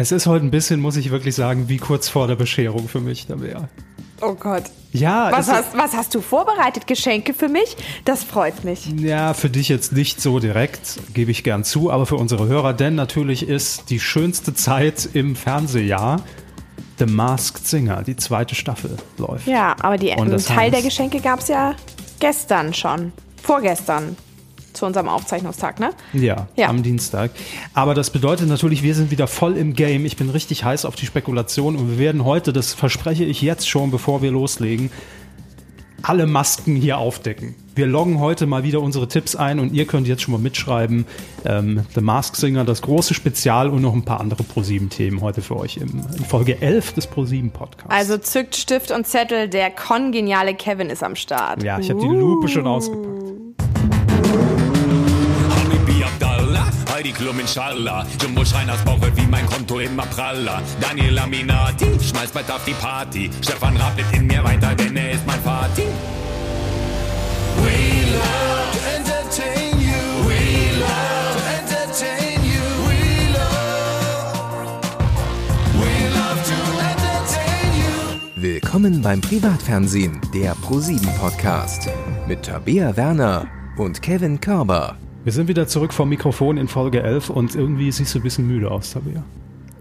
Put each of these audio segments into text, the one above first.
Es ist heute ein bisschen, muss ich wirklich sagen, wie kurz vor der Bescherung für mich da wäre. Oh Gott. Ja, Was hast, was hast du vorbereitet? Geschenke für mich? Das freut mich. Ja, für dich jetzt nicht so direkt, gebe ich gern zu, aber für unsere Hörer, denn natürlich ist die schönste Zeit im Fernsehjahr The Masked Singer, die zweite Staffel läuft. Ja, aber die, einen Teil der heißt- Geschenke gab es ja gestern schon. Vorgestern. Zu unserem Aufzeichnungstag, ne? Ja, Ja. am Dienstag. Aber das bedeutet natürlich, wir sind wieder voll im Game. Ich bin richtig heiß auf die Spekulation und wir werden heute, das verspreche ich jetzt schon, bevor wir loslegen, alle Masken hier aufdecken. Wir loggen heute mal wieder unsere Tipps ein und ihr könnt jetzt schon mal mitschreiben. Ähm, The Mask Singer, das große Spezial und noch ein paar andere ProSieben-Themen heute für euch im, in Folge 11 des ProSieben-Podcasts. Also zückt Stift und Zettel, der kongeniale Kevin ist am Start. ja, ich habe die Lupe schon ausgepackt. Heidi Klum inshallah. Jumbo Schreiners Bauch wird wie mein Konto immer praller. Daniel Aminati, schmeißt bald auf die Party. Stefan wird in mir weiter, denn er ist mein Vati. We love to entertain you. We love. Willkommen beim Privatfernsehen, der ProSieben Podcast mit Tabea Werner und Kevin Körber. Wir sind wieder zurück vom Mikrofon in Folge 11 und irgendwie siehst du ein bisschen müde aus, Tabea.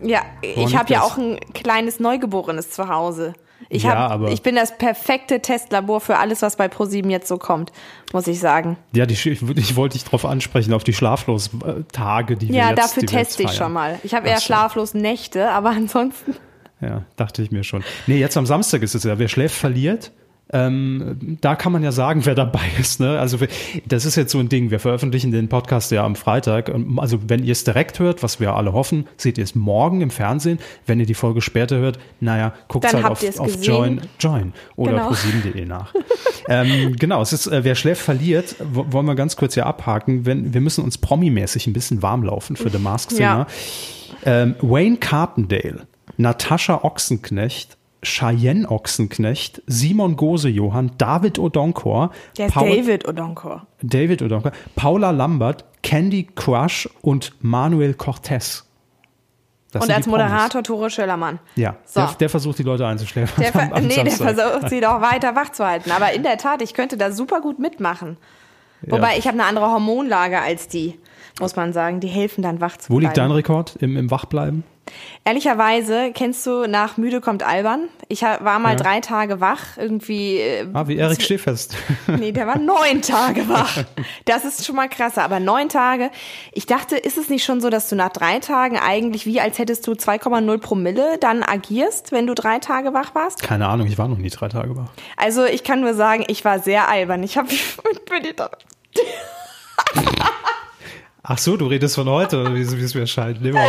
Ja, Woran ich habe ja auch ein kleines Neugeborenes zu Hause. Ich, Ja, hab, aber- ich bin das perfekte Testlabor für alles, was bei ProSieben jetzt so kommt, muss ich sagen. Ja, die, ich, ich wollte dich darauf ansprechen, auf die Schlaflos-Tage, die wir Ja, jetzt dafür wir jetzt teste ich schon mal. Ich habe eher so. schlaflos Nächte, aber ansonsten. Ja, dachte ich mir schon. Nee, jetzt am Samstag ist es ja. Wer schläft, verliert. Ähm, da kann man ja sagen, wer dabei ist. Ne? Also das ist jetzt so ein Ding. Wir veröffentlichen den Podcast ja am Freitag. Also wenn ihr es direkt hört, was wir alle hoffen, seht ihr es morgen im Fernsehen. Wenn ihr die Folge später hört, naja, guckt Dann halt auf, auf. Join, Join oder Genau. pro7.de nach. ähm, genau, es ist, äh, wer schläft, verliert. Wo- Wollen wir ganz kurz hier abhaken. Wenn, wir müssen uns promimäßig ein bisschen warm laufen für The Mask Singer. Ja. Ähm, Wayne Carpendale, Natascha Ochsenknecht, Cheyenne Ochsenknecht, Simon Gose-Johann, David Odonkor, Der ist Paul- David Odonkor. David Odonkor, Paula Lambert, Candy Crush und Manuel Cortez. Das Und als. Moderator Tore Schöllermann. Ja, So. der, der versucht die Leute einzuschläfern. Der, am- am nee, der versucht sie doch weiter wach zu halten. Aber in der Tat, ich könnte da super gut mitmachen. Wobei ich habe eine andere Hormonlage als die, muss man sagen. Die helfen dann wach zu Wo liegt dein bleiben. Rekord im, im Wachbleiben? Ehrlicherweise, kennst du nach müde kommt albern? Ich war mal Ja. drei Tage wach, irgendwie. Äh, Ah, wie Erik Stehfest. nee, der war neun Tage wach. Das ist schon mal krasser. Aber neun Tage. Ich dachte, ist es nicht schon so, dass du nach drei Tagen eigentlich wie als hättest du 2,0 Promille dann agierst, wenn du drei Tage wach warst? Keine Ahnung, ich war noch nie drei Tage wach. Also ich kann nur sagen, ich war sehr albern. Ich habe da- Ach so, du redest von heute, oder wie es mir scheint. Nee,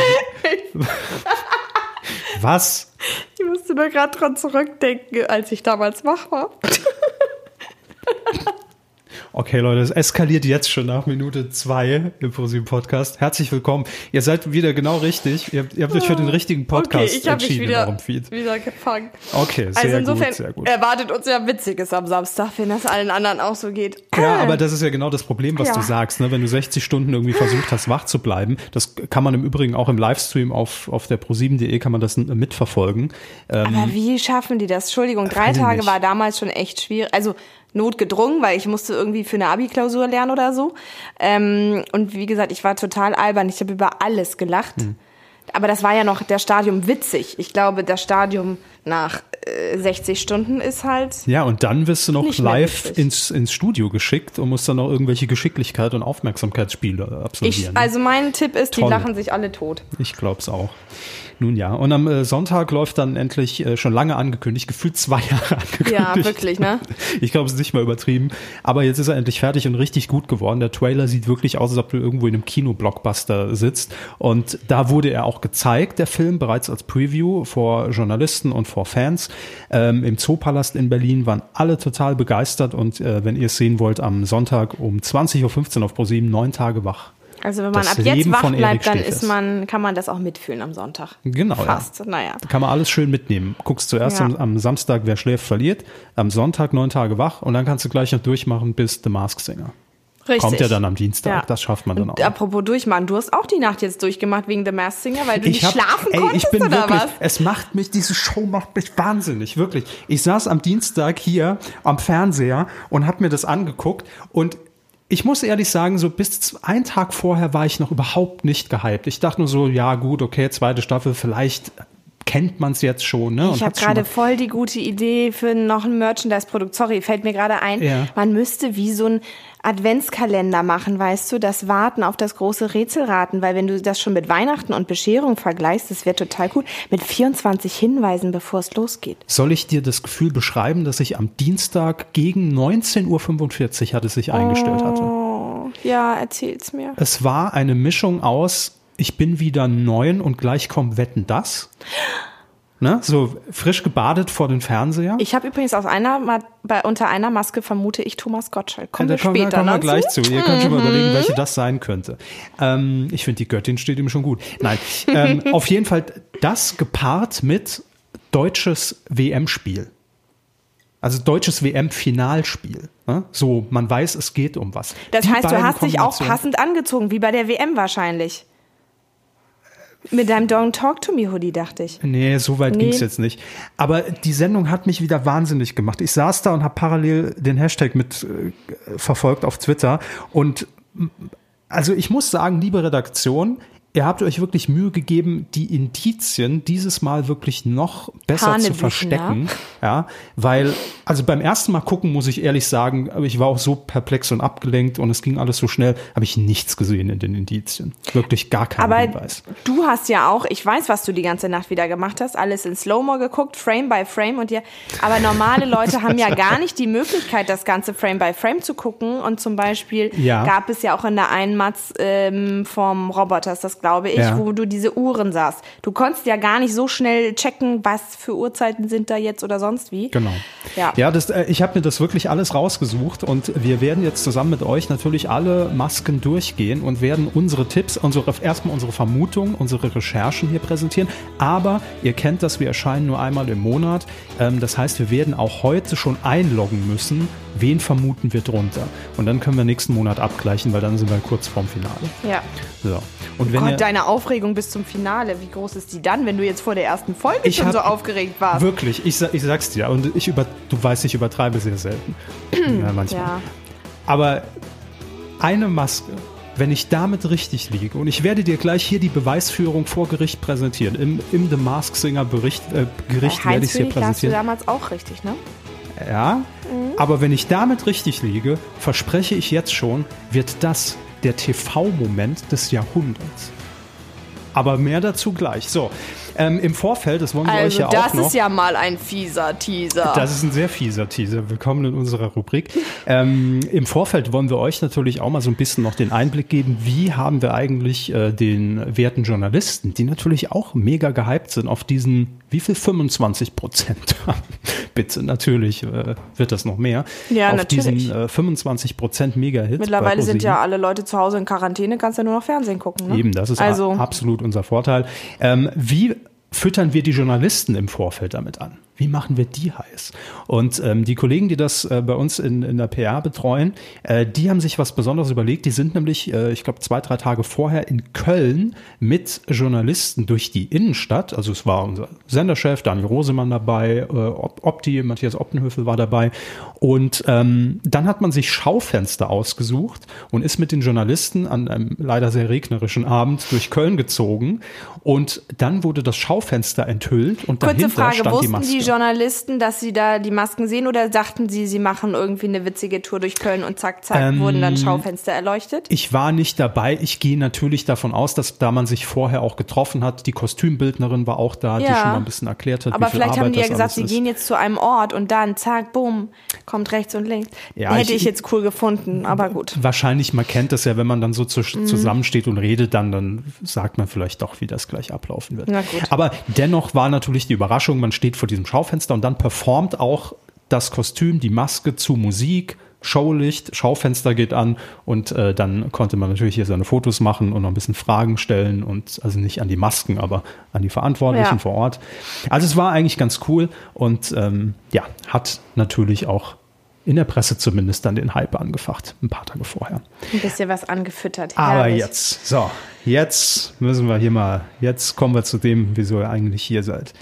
Was? ich musste nur gerade dran zurückdenken, als ich damals wach war. Okay, Leute, es eskaliert jetzt schon nach Minute zwei im ProSieben Podcast. Herzlich willkommen. Ihr seid wieder genau richtig. Ihr habt, ihr habt euch für den richtigen Podcast okay, ich habe mich entschieden in wieder, Feed. wieder gefangen. Okay, sehr also insofern gut, sehr gut. erwartet uns ja Witziges am Samstag, wenn das allen anderen auch so geht. Ja, aber das ist ja genau das Problem, was Ja. du sagst. Ne? Wenn du 60 Stunden irgendwie versucht hast, wach zu bleiben, das kann man im Übrigen auch im Livestream auf, auf der pro7.de kann man das mitverfolgen. Ähm, Aber wie schaffen die das? Entschuldigung, drei weiß ich Tage nicht. war damals schon echt schwierig. Also notgedrungen, weil ich musste irgendwie für eine Abi-Klausur lernen oder so. Ähm, und wie gesagt, ich war total albern. Ich habe über alles gelacht. Hm. Aber das war ja noch der Stadium witzig. Ich glaube, das Stadium nach äh, 60 Stunden ist halt. ja, und dann wirst du noch live ins, ins Studio geschickt und musst dann noch irgendwelche Geschicklichkeit und Aufmerksamkeitsspiele Ich, absolvieren. also mein Tipp ist, die Toll. lachen sich alle tot. Ich glaub's auch. Nun ja, und am äh, Sonntag läuft dann endlich äh, schon lange angekündigt, gefühlt zwei Jahre angekündigt. Ja, wirklich, ne? Ich glaube, es ist nicht mal übertrieben. Aber jetzt ist er endlich fertig und richtig gut geworden. Der Trailer sieht wirklich aus, als ob du irgendwo in einem Kino-Blockbuster sitzt. Und da wurde er auch gezeigt, der Film, bereits als Preview vor Journalisten und vor Fans. Ähm, Im Zoopalast in Berlin waren alle total begeistert. Und äh, wenn ihr es sehen wollt, am Sonntag um 20.15 Uhr auf ProSieben, neun Tage wach. Also wenn man ab jetzt Leben wach bleibt, dann ist man, kann man das auch mitfühlen am Sonntag. Genau, ja. Fast, naja. Kann man alles schön mitnehmen. Guckst zuerst Ja. am, am Samstag, wer schläft, verliert. Am Sonntag neun Tage wach und dann kannst du gleich noch durchmachen bis The Mask Singer. Richtig. Kommt ja dann am Dienstag, Ja. das schafft man dann Und auch. apropos durchmachen, du hast auch die Nacht jetzt durchgemacht wegen The Masked Singer, weil du nicht hab- schlafen ey, konntest ich bin oder wirklich, was? es macht mich, diese Show macht mich wahnsinnig, wirklich. Ich saß am Dienstag hier am Fernseher und habe mir das angeguckt und ich muss ehrlich sagen, so bis einen Tag vorher war ich noch überhaupt nicht gehypt. Ich dachte nur so, ja gut, okay, zweite Staffel, vielleicht kennt man es jetzt schon. Ne? Ich habe gerade voll die gute Idee für noch ein Merchandise-Produkt. Sorry, fällt mir gerade ein. Ja. Man müsste wie so ein Adventskalender machen, weißt du, das Warten auf das große Rätselraten, weil wenn du das schon mit Weihnachten und Bescherung vergleichst, das wäre total gut. Mit 24 Hinweisen, bevor es losgeht. Soll ich dir das Gefühl beschreiben, dass ich am Dienstag gegen 19.45 Uhr hat es sich eingestellt hatte? Oh, ja, erzähl's mir. Es war eine Mischung aus, ich bin wieder neun und gleich kommt Wetten das. Ne? So frisch gebadet vor den Fernseher. Ich habe übrigens aus einer, bei, unter einer Maske vermute ich Thomas Gottschalk. Kommen Ja, wir kommen, später kommen wir noch gleich zu. Ihr könnt schon mal überlegen, welche das sein könnte. Ähm, ich finde, die Göttin steht ihm schon gut. Nein, ähm, auf jeden Fall das gepaart mit deutsches WM-Spiel. Also deutsches WM-Finalspiel. Ne? So, man weiß, es geht um was. Das Die heißt, du hast dich auch passend angezogen, wie bei der WM wahrscheinlich. Mit deinem Don't Talk to Me Hoodie, dachte ich. Nee, so weit Nee. ging's jetzt nicht. Aber die Sendung hat mich wieder wahnsinnig gemacht. Ich saß da und habe parallel den Hashtag mit äh, verfolgt auf Twitter. Und also ich muss sagen, liebe Redaktion, ihr habt euch wirklich Mühe gegeben, die Indizien dieses Mal wirklich noch besser zu Hanebüchen, verstecken. Ja, weil, also beim ersten Mal gucken, muss ich ehrlich sagen, ich war auch so perplex und abgelenkt und es ging alles so schnell, habe ich nichts gesehen in den Indizien. Wirklich gar keinen Aber Hinweis. du hast ja auch, ich weiß, was du die ganze Nacht wieder gemacht hast, alles in Slow-Mo geguckt, Frame by Frame und dir, aber normale Leute haben ja gar nicht die Möglichkeit, das ganze Frame by Frame zu gucken und zum Beispiel Ja. gab es ja auch in der einen Matz ähm, vom Roboters, das glaube ich, Ja. wo du diese Uhren sahst. Du konntest ja gar nicht so schnell checken, was für Uhrzeiten sind da jetzt oder sonst wie. Genau. Ja. Ja, das, äh, ich habe mir das wirklich alles rausgesucht und wir werden jetzt zusammen mit euch natürlich alle Masken durchgehen und werden unsere Tipps, unsere, erstmal unsere Vermutungen, unsere Recherchen hier präsentieren. Aber ihr kennt das, wir erscheinen nur einmal im Monat. Ähm, das heißt, wir werden auch heute schon einloggen müssen, wen vermuten wir drunter. Und dann können wir nächsten Monat abgleichen, weil dann sind wir kurz vorm Finale. Ja. So. Und wenn Gott, deine Aufregung bis zum Finale, wie groß ist die dann, wenn du jetzt vor der ersten Folge Ich schon so aufgeregt warst? Wirklich, ich, ich sag's dir. Und ich über, du weißt, ich übertreibe sehr selten. ja, manchmal. Ja. Aber eine Maske, wenn ich damit richtig liege, und ich werde dir gleich hier die Beweisführung vor Gericht präsentieren, im, im The Mask Singer Bericht, äh, Gericht Bei werde ich lagst du präsentieren. damals auch richtig, ne? Ja, aber wenn ich damit richtig liege, verspreche ich jetzt schon, wird das der TV-Moment des Jahrhunderts. Aber mehr dazu gleich. So, ähm, im Vorfeld, das wollen wir euch Also, ja auch das noch. ist ja mal ein fieser Teaser. Das ist ein sehr fieser Teaser. Willkommen in unserer Rubrik. Ähm, Im Vorfeld wollen wir euch natürlich auch mal so ein bisschen noch den Einblick geben, wie haben wir eigentlich äh, den werten Journalisten, die natürlich auch mega gehypt sind auf diesen, wie viel 25 Prozent? Bitte, natürlich äh, wird das noch mehr. Ja, auf natürlich. diesen äh, 25 Prozent Mega-Hits. Mittlerweile sind ja alle Leute zu Hause in Quarantäne, kannst ja nur noch Fernsehen gucken. Ne? Eben, das ist also, absolut unser Vorteil. Ähm, wie füttern wir die Journalisten im Vorfeld damit an? Wie machen wir die heiß? Und ähm, die Kollegen, die das äh, bei uns in, in der PR betreuen, äh, die haben sich was Besonderes überlegt. Die sind nämlich, äh, ich glaube, zwei, drei Tage vorher in Köln mit Journalisten durch die Innenstadt. Also es war unser Senderchef Daniel Rosemann dabei, äh, Op- Opti, Matthias Optenhöfel war dabei. Und ähm, dann hat man sich Schaufenster ausgesucht und ist mit den Journalisten an einem leider sehr regnerischen Abend durch Köln gezogen. Und dann wurde das Schaufenster enthüllt und kurze dahinter Frage, stand die Maske. die Journalisten, dass sie da die Masken sehen oder dachten sie, sie machen irgendwie eine witzige Tour durch Köln und zack, zack, Ähm, wurden dann Schaufenster erleuchtet? Ich war nicht dabei. Ich gehe natürlich davon aus, dass da man sich vorher auch getroffen hat, die Kostümbildnerin war auch da, die Ja. schon mal ein bisschen erklärt hat, Aber vielleicht Arbeit haben die ja gesagt, sie ist. gehen jetzt zu einem Ort und dann, zack, bumm, kommt rechts und links. Ja, Hätte ich- ich, jetzt cool gefunden, aber gut. Wahrscheinlich, man kennt das ja, wenn man dann so zu, Mhm. zusammensteht und redet, dann, dann sagt man vielleicht doch, wie das gleich ablaufen wird. Na gut. Aber dennoch war natürlich die Überraschung, man steht vor diesem Schaufenster und dann performt auch das Kostüm, die Maske zu Musik, Showlicht, Schaufenster geht an und äh, dann konnte man natürlich hier seine Fotos machen und noch ein bisschen Fragen stellen und also nicht an die Masken, aber an die Verantwortlichen Ja. vor Ort. Also es war eigentlich ganz cool und ähm, ja, hat natürlich auch in der Presse zumindest dann den Hype angefacht, ein paar Tage vorher. Ein bisschen was angefüttert. Aber Herrlich. jetzt, so, jetzt müssen wir hier mal, jetzt kommen wir zu dem, wieso ihr eigentlich hier seid.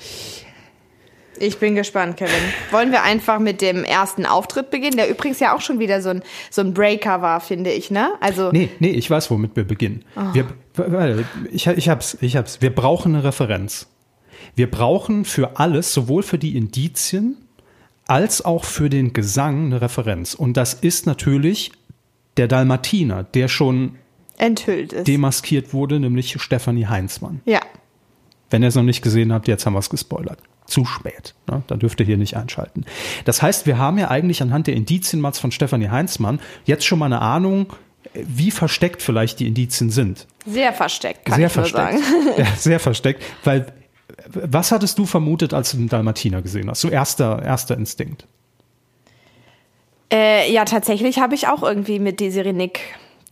Ich bin gespannt, Kevin. Wollen wir einfach mit dem ersten Auftritt beginnen, der übrigens ja auch schon wieder so ein, so ein Breaker war, finde ich, ne? Also, Nee, nee, ich weiß, womit wir beginnen. Wir, warte, ich, ich hab's, ich hab's. Wir brauchen eine Referenz. Wir brauchen für alles, sowohl für die Indizien als auch für den Gesang eine Referenz. Und das ist natürlich der Dalmatiner, der schon enthüllt ist. demaskiert wurde, nämlich Stefanie Heinzmann. ja. Wenn ihr es noch nicht gesehen habt, jetzt haben wir es gespoilert. Zu spät. Ne? Dann dürft ihr hier nicht einschalten. Das heißt, wir haben ja eigentlich anhand der Indizienmats von Stefanie Heinzmann jetzt schon mal eine Ahnung, wie versteckt vielleicht die Indizien sind. Sehr versteckt, kann sehr ich versteckt. sagen. Ja, sehr versteckt. Weil, was hattest du vermutet, als du den Dalmatiner gesehen hast? So erster, erster Instinkt. Äh, ja, tatsächlich habe ich auch irgendwie mit Desiree Nick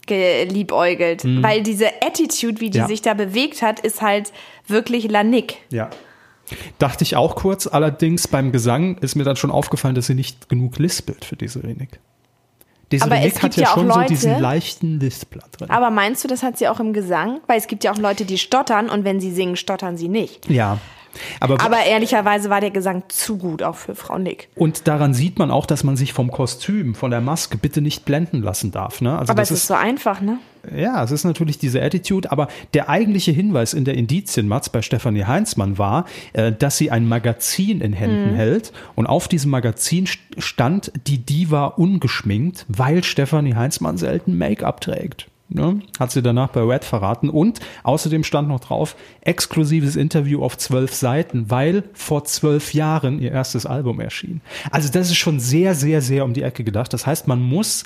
geliebäugelt. Weil diese Attitude, wie die Mhm. Ja. sich da bewegt hat, ist halt wirklich La Nick. Ja. Dachte ich auch kurz. Allerdings beim Gesang ist mir dann schon aufgefallen, dass sie nicht genug lispelt für diese Renik. Diese Aber es Renik hat ja ja schon so Leute- diesen leichten Lispler drin. Aber meinst du, das hat sie auch im Gesang? Weil es gibt ja auch Leute, die stottern und wenn sie singen, stottern sie nicht. ja. Aber, Aber ehrlicherweise war der Gesang zu gut auch für Frau Nick. und daran sieht man auch, dass man sich vom Kostüm, von der Maske bitte nicht blenden lassen darf. Ne? Also Aber das es ist so einfach, ne? Ja, es ist natürlich diese Attitude, aber der eigentliche Hinweis in der Indizienmatz bei Stefanie Heinzmann war, äh, dass sie ein Magazin in Händen Mhm. hält und auf diesem Magazin st- stand die Diva ungeschminkt, weil Stefanie Heinzmann selten Make-up trägt. Ne? Hat sie danach bei Red verraten. Und außerdem stand noch drauf, exklusives Interview auf zwölf Seiten, weil vor zwölf Jahren ihr erstes Album erschien. Also das ist schon sehr, sehr, sehr um die Ecke gedacht. Das heißt, man muss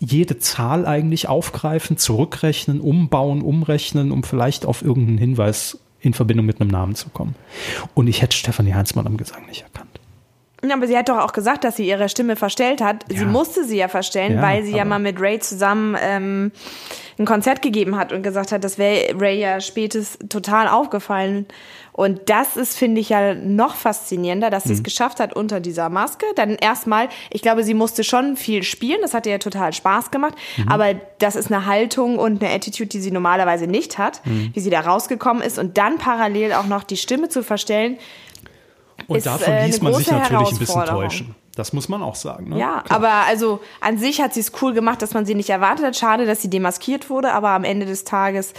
jede Zahl eigentlich aufgreifen, zurückrechnen, umbauen, umrechnen, um vielleicht auf irgendeinen Hinweis in Verbindung mit einem Namen zu kommen. Und ich hätte Stefanie Heinzmann am Gesang nicht erkannt. Ja, aber sie hat doch auch gesagt, dass sie ihre Stimme verstellt hat. Sie Ja. musste sie ja verstellen, Ja, weil sie ja mal mit Ray zusammen ähm, ein Konzert gegeben hat und gesagt hat, das wäre Ray ja spätes total aufgefallen. Und das ist, finde ich, ja noch faszinierender, dass sie Mhm. es geschafft hat unter dieser Maske. Dann erstmal, ich glaube, sie musste schon viel spielen. Das hat ihr ja total Spaß gemacht. Mhm. Aber das ist eine Haltung und eine Attitude, die sie normalerweise nicht hat, Mhm. wie sie da rausgekommen ist. Und dann parallel auch noch die Stimme zu verstellen. Und Ist, davon äh, ließ eine man sich natürlich ein bisschen täuschen. Das muss man auch sagen. Ne? Ja, Klar. aber also an sich hat sie es cool gemacht, dass man sie nicht erwartet hat. Schade, dass sie demaskiert wurde, aber am Ende des Tages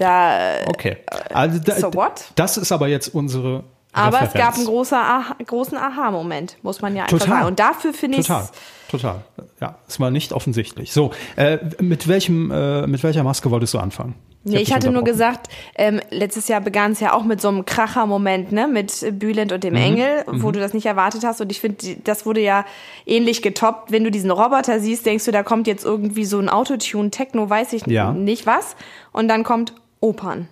da. Okay. Also da, so what? Das ist aber jetzt unsere. Aber Referenz. es gab einen großer Aha, großen Aha-Moment, muss man ja einfach Total. sagen. Und dafür finde ich Total, total. Ja, es war nicht offensichtlich. So, äh, mit welchem, äh, mit welcher Maske wolltest du anfangen? Nee, hab ich hatte nur gesagt, ähm, letztes Jahr begann es ja auch mit so einem Kracher-Moment, ne, mit Bülent Mhm. und dem Engel, wo du das nicht erwartet hast. Und ich finde, das wurde ja ähnlich getoppt. Wenn du diesen Roboter siehst, denkst du, da kommt jetzt irgendwie so ein Autotune, Techno, weiß ich Ja. nicht was. Und dann kommt Opern.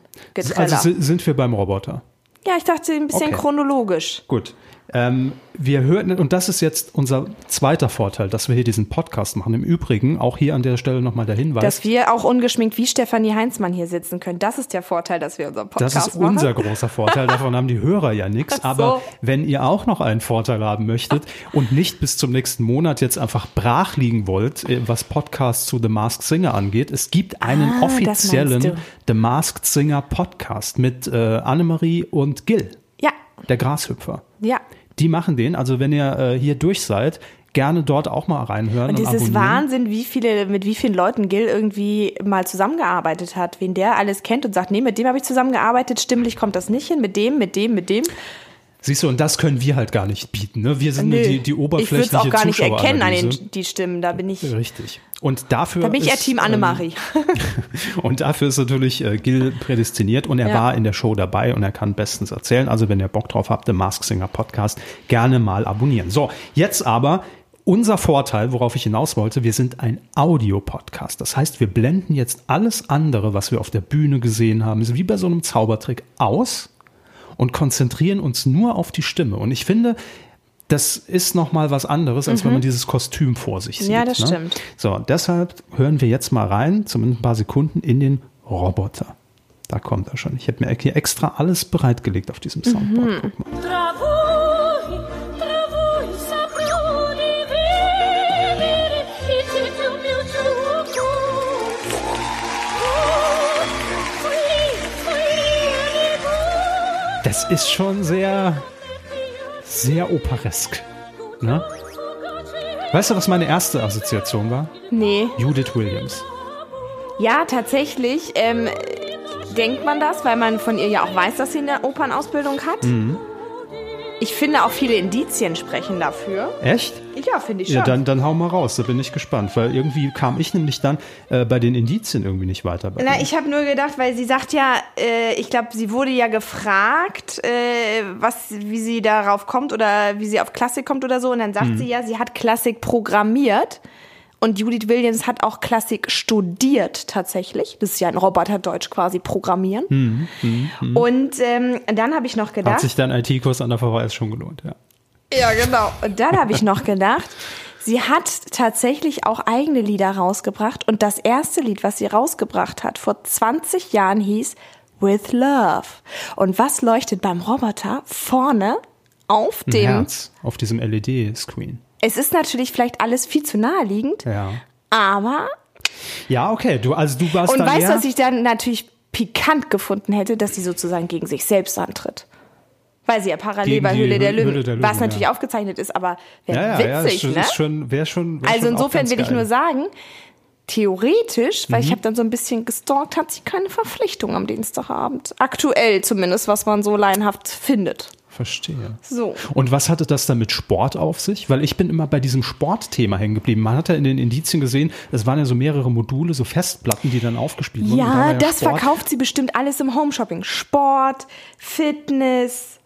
Also si- sind wir beim Roboter. ja, ich dachte ein bisschen Okay. chronologisch. Gut. Ähm, wir hören, und das ist jetzt unser zweiter Vorteil, dass wir hier diesen Podcast machen. Im Übrigen, auch hier an der Stelle nochmal der Hinweis. Dass wir auch ungeschminkt wie Stefanie Heinzmann hier sitzen können. Das ist der Vorteil, dass wir unseren Podcast Das ist machen. unser großer Vorteil. Davon haben die Hörer ja nichts. Ach so. Aber wenn ihr auch noch einen Vorteil haben möchtet und nicht bis zum nächsten Monat jetzt einfach brach liegen wollt, äh, was Podcasts zu The Masked Singer angeht, es gibt einen Ah, offiziellen The Masked Singer Podcast mit äh, Annemarie und Gil, Ja, der Grashüpfer. ja. Die machen den. Also wenn ihr äh, hier durch seid, gerne dort auch mal reinhören. Und Und, es ist abonnieren. Wahnsinn, wie viele, mit wie vielen Leuten Gil irgendwie mal zusammengearbeitet hat, wen der alles kennt und sagt, nee, mit dem habe ich zusammengearbeitet, stimmlich kommt das nicht hin, mit dem, mit dem, mit dem. Siehst du, und das können wir halt gar nicht bieten. Ne? Wir sind nur die, die ich würde oberflächliche es auch gar nicht erkennen an den die Stimmen, da bin ich, Richtig. Und dafür da bin ich ist, Team ähm, Annemarie. Und dafür ist natürlich äh, Gil prädestiniert und er Ja. war in der Show dabei und er kann bestens erzählen. Also wenn ihr Bock drauf habt, den Mask Singer Podcast gerne mal abonnieren. So, jetzt aber unser Vorteil, worauf ich hinaus wollte, wir sind ein Audio-Podcast. Das heißt, wir blenden jetzt alles andere, was wir auf der Bühne gesehen haben, ist wie bei so einem Zaubertrick aus und konzentrieren uns nur auf die Stimme. Und ich finde, das ist noch mal was anderes, als wenn man dieses Kostüm vor sich sieht. Mhm. Ja, das ne? stimmt. So, deshalb hören wir jetzt mal rein, zumindest ein paar Sekunden, in den Roboter. Da kommt er schon. Ich habe mir hier extra alles bereitgelegt auf diesem Soundboard. Mhm. Guck mal. Tra Das ist schon sehr, sehr operesk. Ne? Weißt du, was meine erste Assoziation war? Nee. Judith Williams. Ja, tatsächlich ähm, denkt man das, weil man von ihr ja auch weiß, dass sie eine Opernausbildung hat. Mhm. Ich finde auch viele Indizien sprechen dafür. Echt? Ja, finde ich schon. Ja, dann, dann hau mal raus, da bin ich gespannt, weil irgendwie kam ich nämlich dann äh, bei den Indizien irgendwie nicht weiter. Na, ihr. ich habe nur gedacht, weil sie sagt ja, äh, ich glaube, sie wurde ja gefragt, äh, was, wie sie darauf kommt oder wie sie auf Klassik kommt oder so. Und dann sagt sie ja, sie hat Klassik programmiert. Und Judith Williams hat auch Klassik studiert tatsächlich. Das ist ja ein Roboterdeutsch quasi programmieren. Und ähm, dann habe ich noch Hat gedacht, sich dein IT-Kurs an der VHS schon gelohnt, ja. ja, genau. Und dann habe ich noch gedacht, sie hat tatsächlich auch eigene Lieder rausgebracht. Und das erste Lied, was sie rausgebracht hat, vor 20 Jahren hieß With Love. Und was leuchtet beim Roboter vorne auf dem? Herz auf diesem LED-Screen. Es ist natürlich vielleicht alles viel zu naheliegend, Ja. aber. Ja, okay, du, also du warst Und weißt du, was ich dann natürlich pikant gefunden hätte, dass sie sozusagen gegen sich selbst antritt? Weil sie ja parallel bei Höhle der Höhle Löwen, der Löwen, was natürlich ja. aufgezeichnet ist, aber wäre ja, ja, ja, witzig, ist, ne? ist schon, wäre schon, wär Also schon insofern will ich nur sagen, theoretisch, weil Mhm. ich habe dann so ein bisschen gestalkt, hat sie keine Verpflichtung am Dienstagabend. Aktuell zumindest, was man so laienhaft findet. Verstehe. So. Und was hatte das dann mit Sport auf sich? Weil ich bin immer bei diesem Sportthema hängen geblieben. Man hat ja in den Indizien gesehen, es waren ja so mehrere Module, so Festplatten, die dann aufgespielt wurden. Und da Ja, das Sport. verkauft sie bestimmt alles im Homeshopping. Sport, Fitness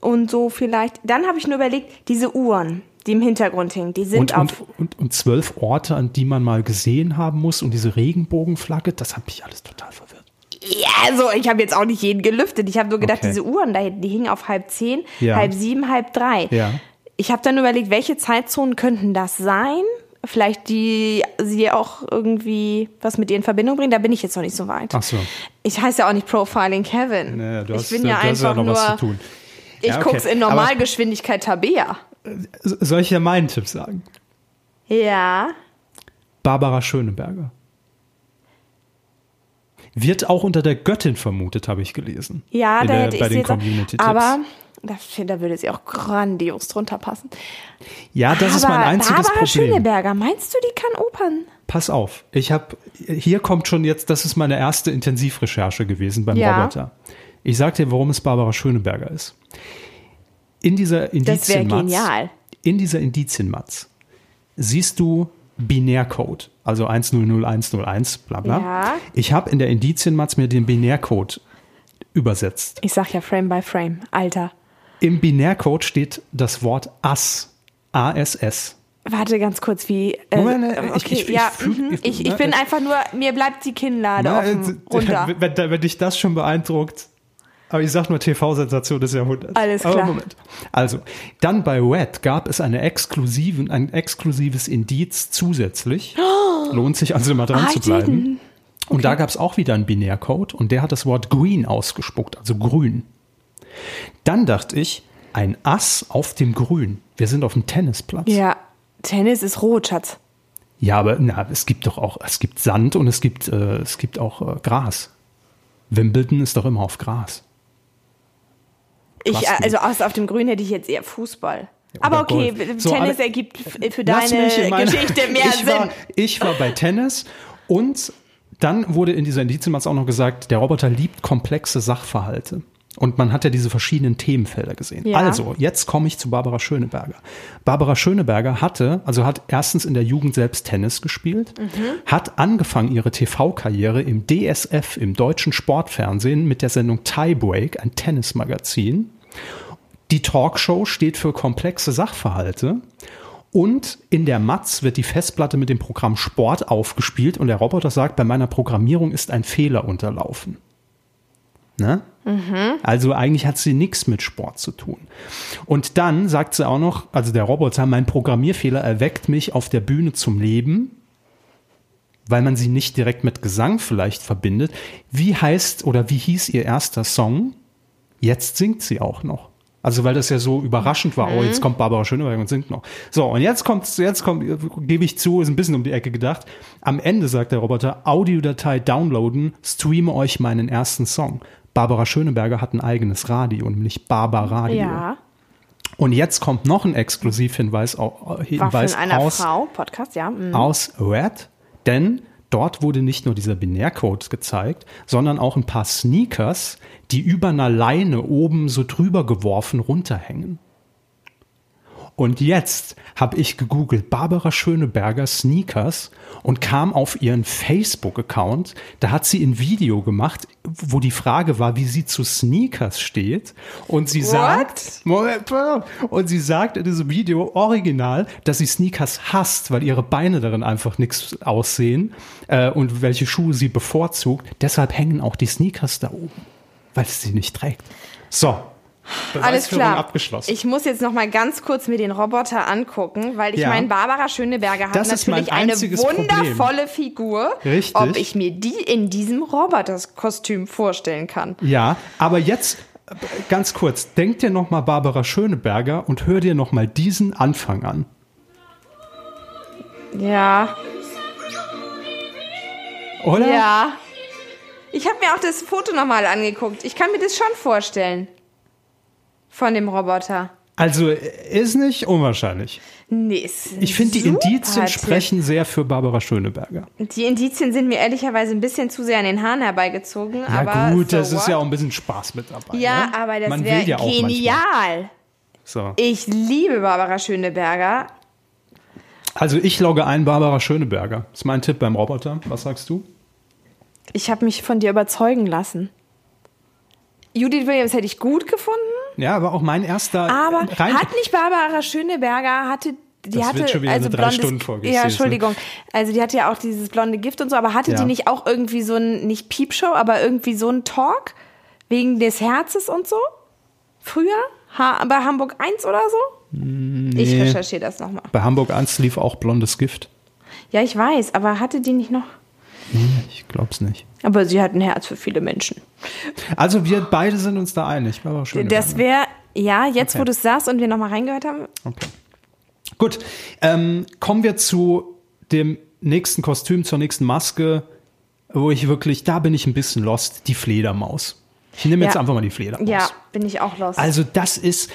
und so vielleicht. Dann habe ich nur überlegt, diese Uhren, die im Hintergrund hingen, die sind Und, und, auf. und, und zwölf Orte, an die man mal gesehen haben muss und diese Regenbogenflagge, das hat mich alles total verwirrt. Ja, also ich habe jetzt auch nicht jeden gelüftet. Ich habe nur gedacht, Okay. diese Uhren da hinten, die hingen auf halb zehn, Ja. halb sieben, halb drei. Ja. Ich habe dann überlegt, welche Zeitzonen könnten das sein? Vielleicht die sie auch irgendwie was mit ihr in Verbindung bringen. Da bin ich jetzt noch nicht so weit. Ach so. Ich heiße ja auch nicht Profiling Kevin. Naja, du ich hast, bin ja einfach noch nur. was zu tun. Ich Ja, okay. guck's in Normalgeschwindigkeit Tabea. Soll ich ja meinen Tipp sagen? Ja. Barbara Schöneberger. Wird auch unter der Göttin vermutet, habe ich gelesen. Ja, da der, hätte bei ich den auch- Community-Tipps. Aber da, da würde sie auch grandios drunter passen. ja, das ist mein aber einziges Barbara Problem. Schöneberger, meinst du, die kann Opern? Pass auf, ich habe hier kommt schon jetzt, das ist meine erste Intensivrecherche gewesen beim Ja. Roboter. Ich sag dir, warum es Barbara Schöneberger ist. In dieser Das wäre Indizienmatz, genial. in dieser Indizienmatz siehst du Binärcode, also 100101, bla bla. Ja. Ich habe in der Indizienmatz mir den Binärcode übersetzt. Ich sag ja Frame by Frame. Alter. Im Binärcode steht das Wort AS, ASS. Warte ganz kurz, wie. Äh, Moment, äh, ich- okay, ich- ich ja, mhm. ich- ich, ich bin einfach nur, mir bleibt die Kinnlade Na, offen, äh, runter. Wenn, wenn dich das schon beeindruckt. Aber ich sag nur TV-Sensation des Jahrhunderts. Alles Aber klar. Moment. Also, dann bei Red gab es eine exklusiven, ein exklusives Indiz zusätzlich. Lohnt sich also immer dran Ah, zu I bleiben. Und da gab es auch wieder einen Binärcode und der hat das Wort green ausgespuckt, also grün. Dann dachte ich, ein Ass auf dem Grün. Wir sind auf dem Tennisplatz. Ja, Tennis ist rot, Schatz. Ja, aber na, es gibt doch auch, es gibt Sand und es gibt, äh, es gibt auch äh, Gras. Wimbledon ist doch immer auf Gras. Ich, also aus, auf dem Grün hätte ich jetzt eher Fußball. Aber okay, Golf. Tennis So, aber- ergibt für deine Geschichte mehr ich Sinn. War, ich war bei Tennis und dann wurde in dieser Indizienmatz auch noch gesagt, der Roboter liebt komplexe Sachverhalte. Und man hat ja diese verschiedenen Themenfelder gesehen. Ja. Also, jetzt komme ich zu Barbara Schöneberger. Barbara Schöneberger hatte, also hat erstens in der Jugend selbst Tennis gespielt, Mhm. hat angefangen ihre TV-Karriere im DSF, im deutschen Sportfernsehen, mit der Sendung Tiebreak, ein Tennismagazin. Die Talkshow steht für komplexe Sachverhalte. Und in der Matz wird die Festplatte mit dem Programm Sport aufgespielt und der Roboter sagt, bei meiner Programmierung ist ein Fehler unterlaufen. Ne? Also eigentlich hat sie nichts mit Sport zu tun. Und dann sagt sie auch noch, also der Roboter, mein Programmierfehler erweckt mich auf der Bühne zum Leben, weil man sie nicht direkt mit Gesang vielleicht verbindet. Wie heißt oder wie hieß ihr erster Song? Jetzt singt sie auch noch. Also weil das ja so überraschend war, oh, jetzt kommt Barbara Schöneberger und singt noch. So, und jetzt kommt, jetzt kommt, gebe ich zu, ist ein bisschen um die Ecke gedacht. Am Ende sagt der Roboter, Audiodatei downloaden, streame euch meinen ersten Song. Barbara Schöneberger hat ein eigenes Radio, nämlich Barbara Radio. Ja. Und jetzt kommt noch ein Exklusivhinweis Hinweis aus, Frau, Podcast, ja. mhm. aus Red, denn dort wurde nicht nur dieser Binärcode gezeigt, sondern auch ein paar Sneakers, die über einer Leine oben so drüber geworfen runterhängen. Und jetzt habe ich gegoogelt Barbara Schöneberger Sneakers und kam auf ihren Facebook-Account. Da hat sie ein Video gemacht, wo die Frage war, wie sie zu Sneakers steht. Und sie sagt, Moment, und sie sagt in diesem Video original, dass sie Sneakers hasst, weil ihre Beine darin einfach nichts aussehen äh, und welche Schuhe sie bevorzugt. Deshalb hängen auch die Sneakers da oben, weil sie sie nicht trägt. So. Alles klar. abgeschlossen. Ich muss jetzt noch mal ganz kurz mir den Roboter angucken, weil ich Ja. meine, Barbara Schöneberger hat natürlich eine einziges Problem. wundervolle Figur. Richtig. Ob ich mir die in diesem Roboterkostüm vorstellen kann. Ja, aber jetzt ganz kurz, denk dir noch mal Barbara Schöneberger und hör dir noch mal diesen Anfang an. Ja. Oder? Ja. Ich habe mir auch das Foto noch mal angeguckt. Ich kann mir das schon vorstellen. Von dem Roboter. Also äh, ist nicht unwahrscheinlich. Nee, ist Ich finde, die Indizien sprechen sehr für Barbara Schöneberger. Die Indizien sind mir ehrlicherweise ein bisschen zu sehr an den Haaren herbeigezogen. Ja aber gut, so das ist what? ja auch ein bisschen Spaß mit dabei. Ja, ne? aber das wäre ja genial. So. Ich liebe Barbara Schöneberger. Also ich logge ein Barbara Schöneberger. Das ist mein Tipp beim Roboter. Was sagst du? Ich habe mich von dir überzeugen lassen. Judith Williams hätte ich gut gefunden, Ja, aber auch mein erster. aber äh, rein, hat nicht Barbara Schöneberger hatte die Das hatte wird schon wieder also eine drei blondes, Ja, ne? Entschuldigung. Also die hatte ja auch dieses blonde Gift und so, aber hatte Ja. die nicht auch irgendwie so ein nicht Piepshow, aber irgendwie so ein Talk wegen des Herzes und so? Früher ha bei Hamburg 1 oder so? Ich recherchiere das nochmal. bei Hamburg 1 lief auch blondes Gift. Ja, ich weiß, aber hatte die nicht noch? Ich glaub's nicht. Aber sie hat ein Herz für viele Menschen. Also wir beide sind uns da einig. Barbara Schöneberger. Das wäre, ja, jetzt wo Okay. du es sagst und wir nochmal reingehört haben, Okay. Gut, ähm, kommen wir zu dem nächsten Kostüm, zur nächsten Maske, wo ich wirklich, da bin ich ein bisschen lost, die Fledermaus. Ich nehme jetzt Ja. einfach mal die Fledermaus. ja, bin ich auch los. Also das ist,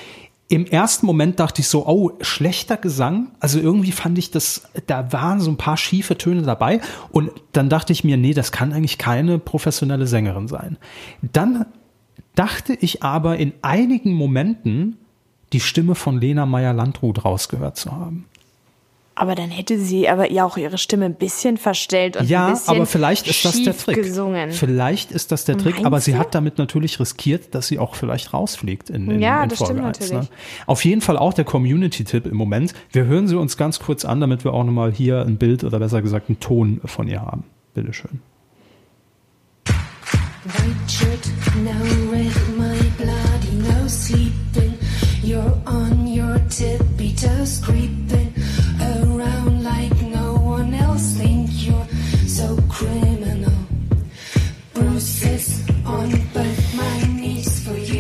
im ersten Moment dachte ich so, oh, schlechter Gesang. Also irgendwie fand ich das, da waren so ein paar schiefe Töne dabei. Und dann dachte ich mir, nee, das kann eigentlich keine professionelle Sängerin sein. Dann dachte ich aber in einigen Momenten die Stimme von Lena Meyer-Landrut rausgehört zu haben. Aber dann hätte sie aber ja auch ihre Stimme ein bisschen verstellt und ein Ja, bisschen aber vielleicht ist das der schief Trick. gesungen. Vielleicht ist das der Trick, Meinst aber sie du? hat damit natürlich riskiert, dass sie auch vielleicht rausfliegt in, in, Ja, in das Folge stimmt 1, natürlich. Ne? Auf jeden Fall auch der Community-Tipp im Moment. Wir hören sie uns ganz kurz an, damit wir auch nochmal hier ein Bild oder besser gesagt einen Ton von ihr haben. Bitteschön. White shirt, no red, my bloody, no sleeping. You're on your tippy toes, creeping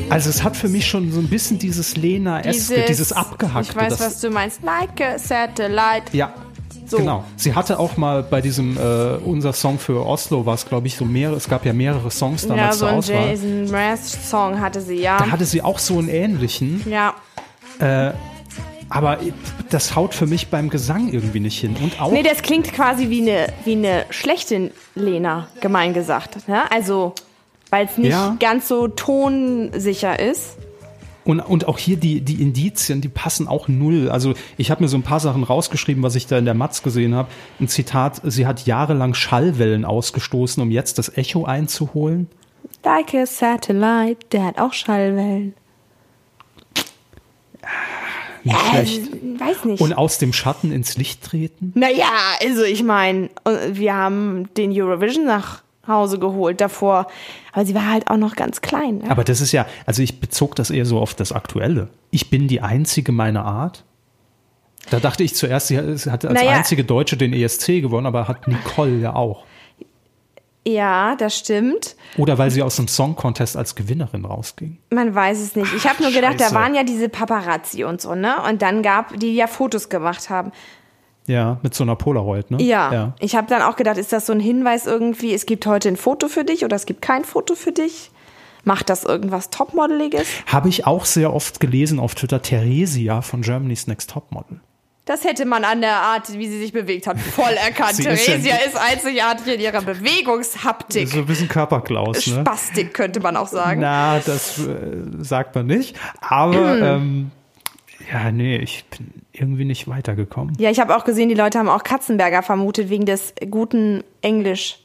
Also es hat für mich schon so ein bisschen dieses Lena-eske, dieses, abgehackte. Ich weiß, was du meinst. Like a satellite. Ja. So. Genau. Sie hatte auch mal bei diesem, äh, unser Song für Oslo war es, glaube ich, so mehrere, es gab ja mehrere Songs Ja, damals so zur ein Auswahl. Jason Mraz-Song hatte sie, ja. Da hatte sie auch so einen ähnlichen, ja. aber das haut für mich beim Gesang irgendwie nicht hin. Und auch, Nee, das klingt quasi wie eine, wie eine schlechte Lena, gemein gesagt. Ne? Also, weil es nicht Ja. ganz so tonsicher ist. und, und auch hier die, die Indizien, die passen auch null. Also ich habe mir so ein paar Sachen rausgeschrieben, was ich da in der Matz gesehen habe. Ein Zitat, sie hat jahrelang Schallwellen ausgestoßen, um jetzt das Echo einzuholen. Like a satellite, der hat auch Schallwellen. Nicht schlecht. Äh, weiß nicht. Und aus dem Schatten ins Licht treten. naja, also ich meine, wir haben den Eurovision nach Hause geholt davor. Aber sie war halt auch noch ganz klein. Ne? Aber das ist ja, also ich bezog das eher so auf das Aktuelle. Ich bin die einzige meiner Art. Da dachte ich zuerst, sie hat als Naja. einzige Deutsche den ESC gewonnen, aber hat Nicole ja auch. Ja, das stimmt. Oder weil sie aus dem Song Contest als Gewinnerin rausging. Man weiß es nicht. Ich habe nur gedacht, da Scheiße. waren ja diese Paparazzi und so, ne? Und dann gab, die ja Fotos gemacht haben. Ja, mit so einer Polaroid, ne? Ja. ja. Ich habe dann auch gedacht, ist das so ein Hinweis irgendwie, es gibt heute ein Foto für dich oder es gibt kein Foto für dich? Macht das irgendwas Topmodeliges? Habe ich auch sehr oft gelesen auf Twitter, Theresia von Germany's Next Topmodel. Das hätte man an der Art, wie sie sich bewegt hat, voll erkannt. Sie ist Theresia ja- ist einzigartig in ihrer Bewegungshaptik. So ein bisschen Körperklaus, ne? Spastik könnte man auch sagen. Na, das äh, sagt man nicht. Aber ähm, ja, nee, ich bin irgendwie nicht weitergekommen. Ja, ich habe auch gesehen, die Leute haben auch Katzenberger vermutet wegen des guten Englisch.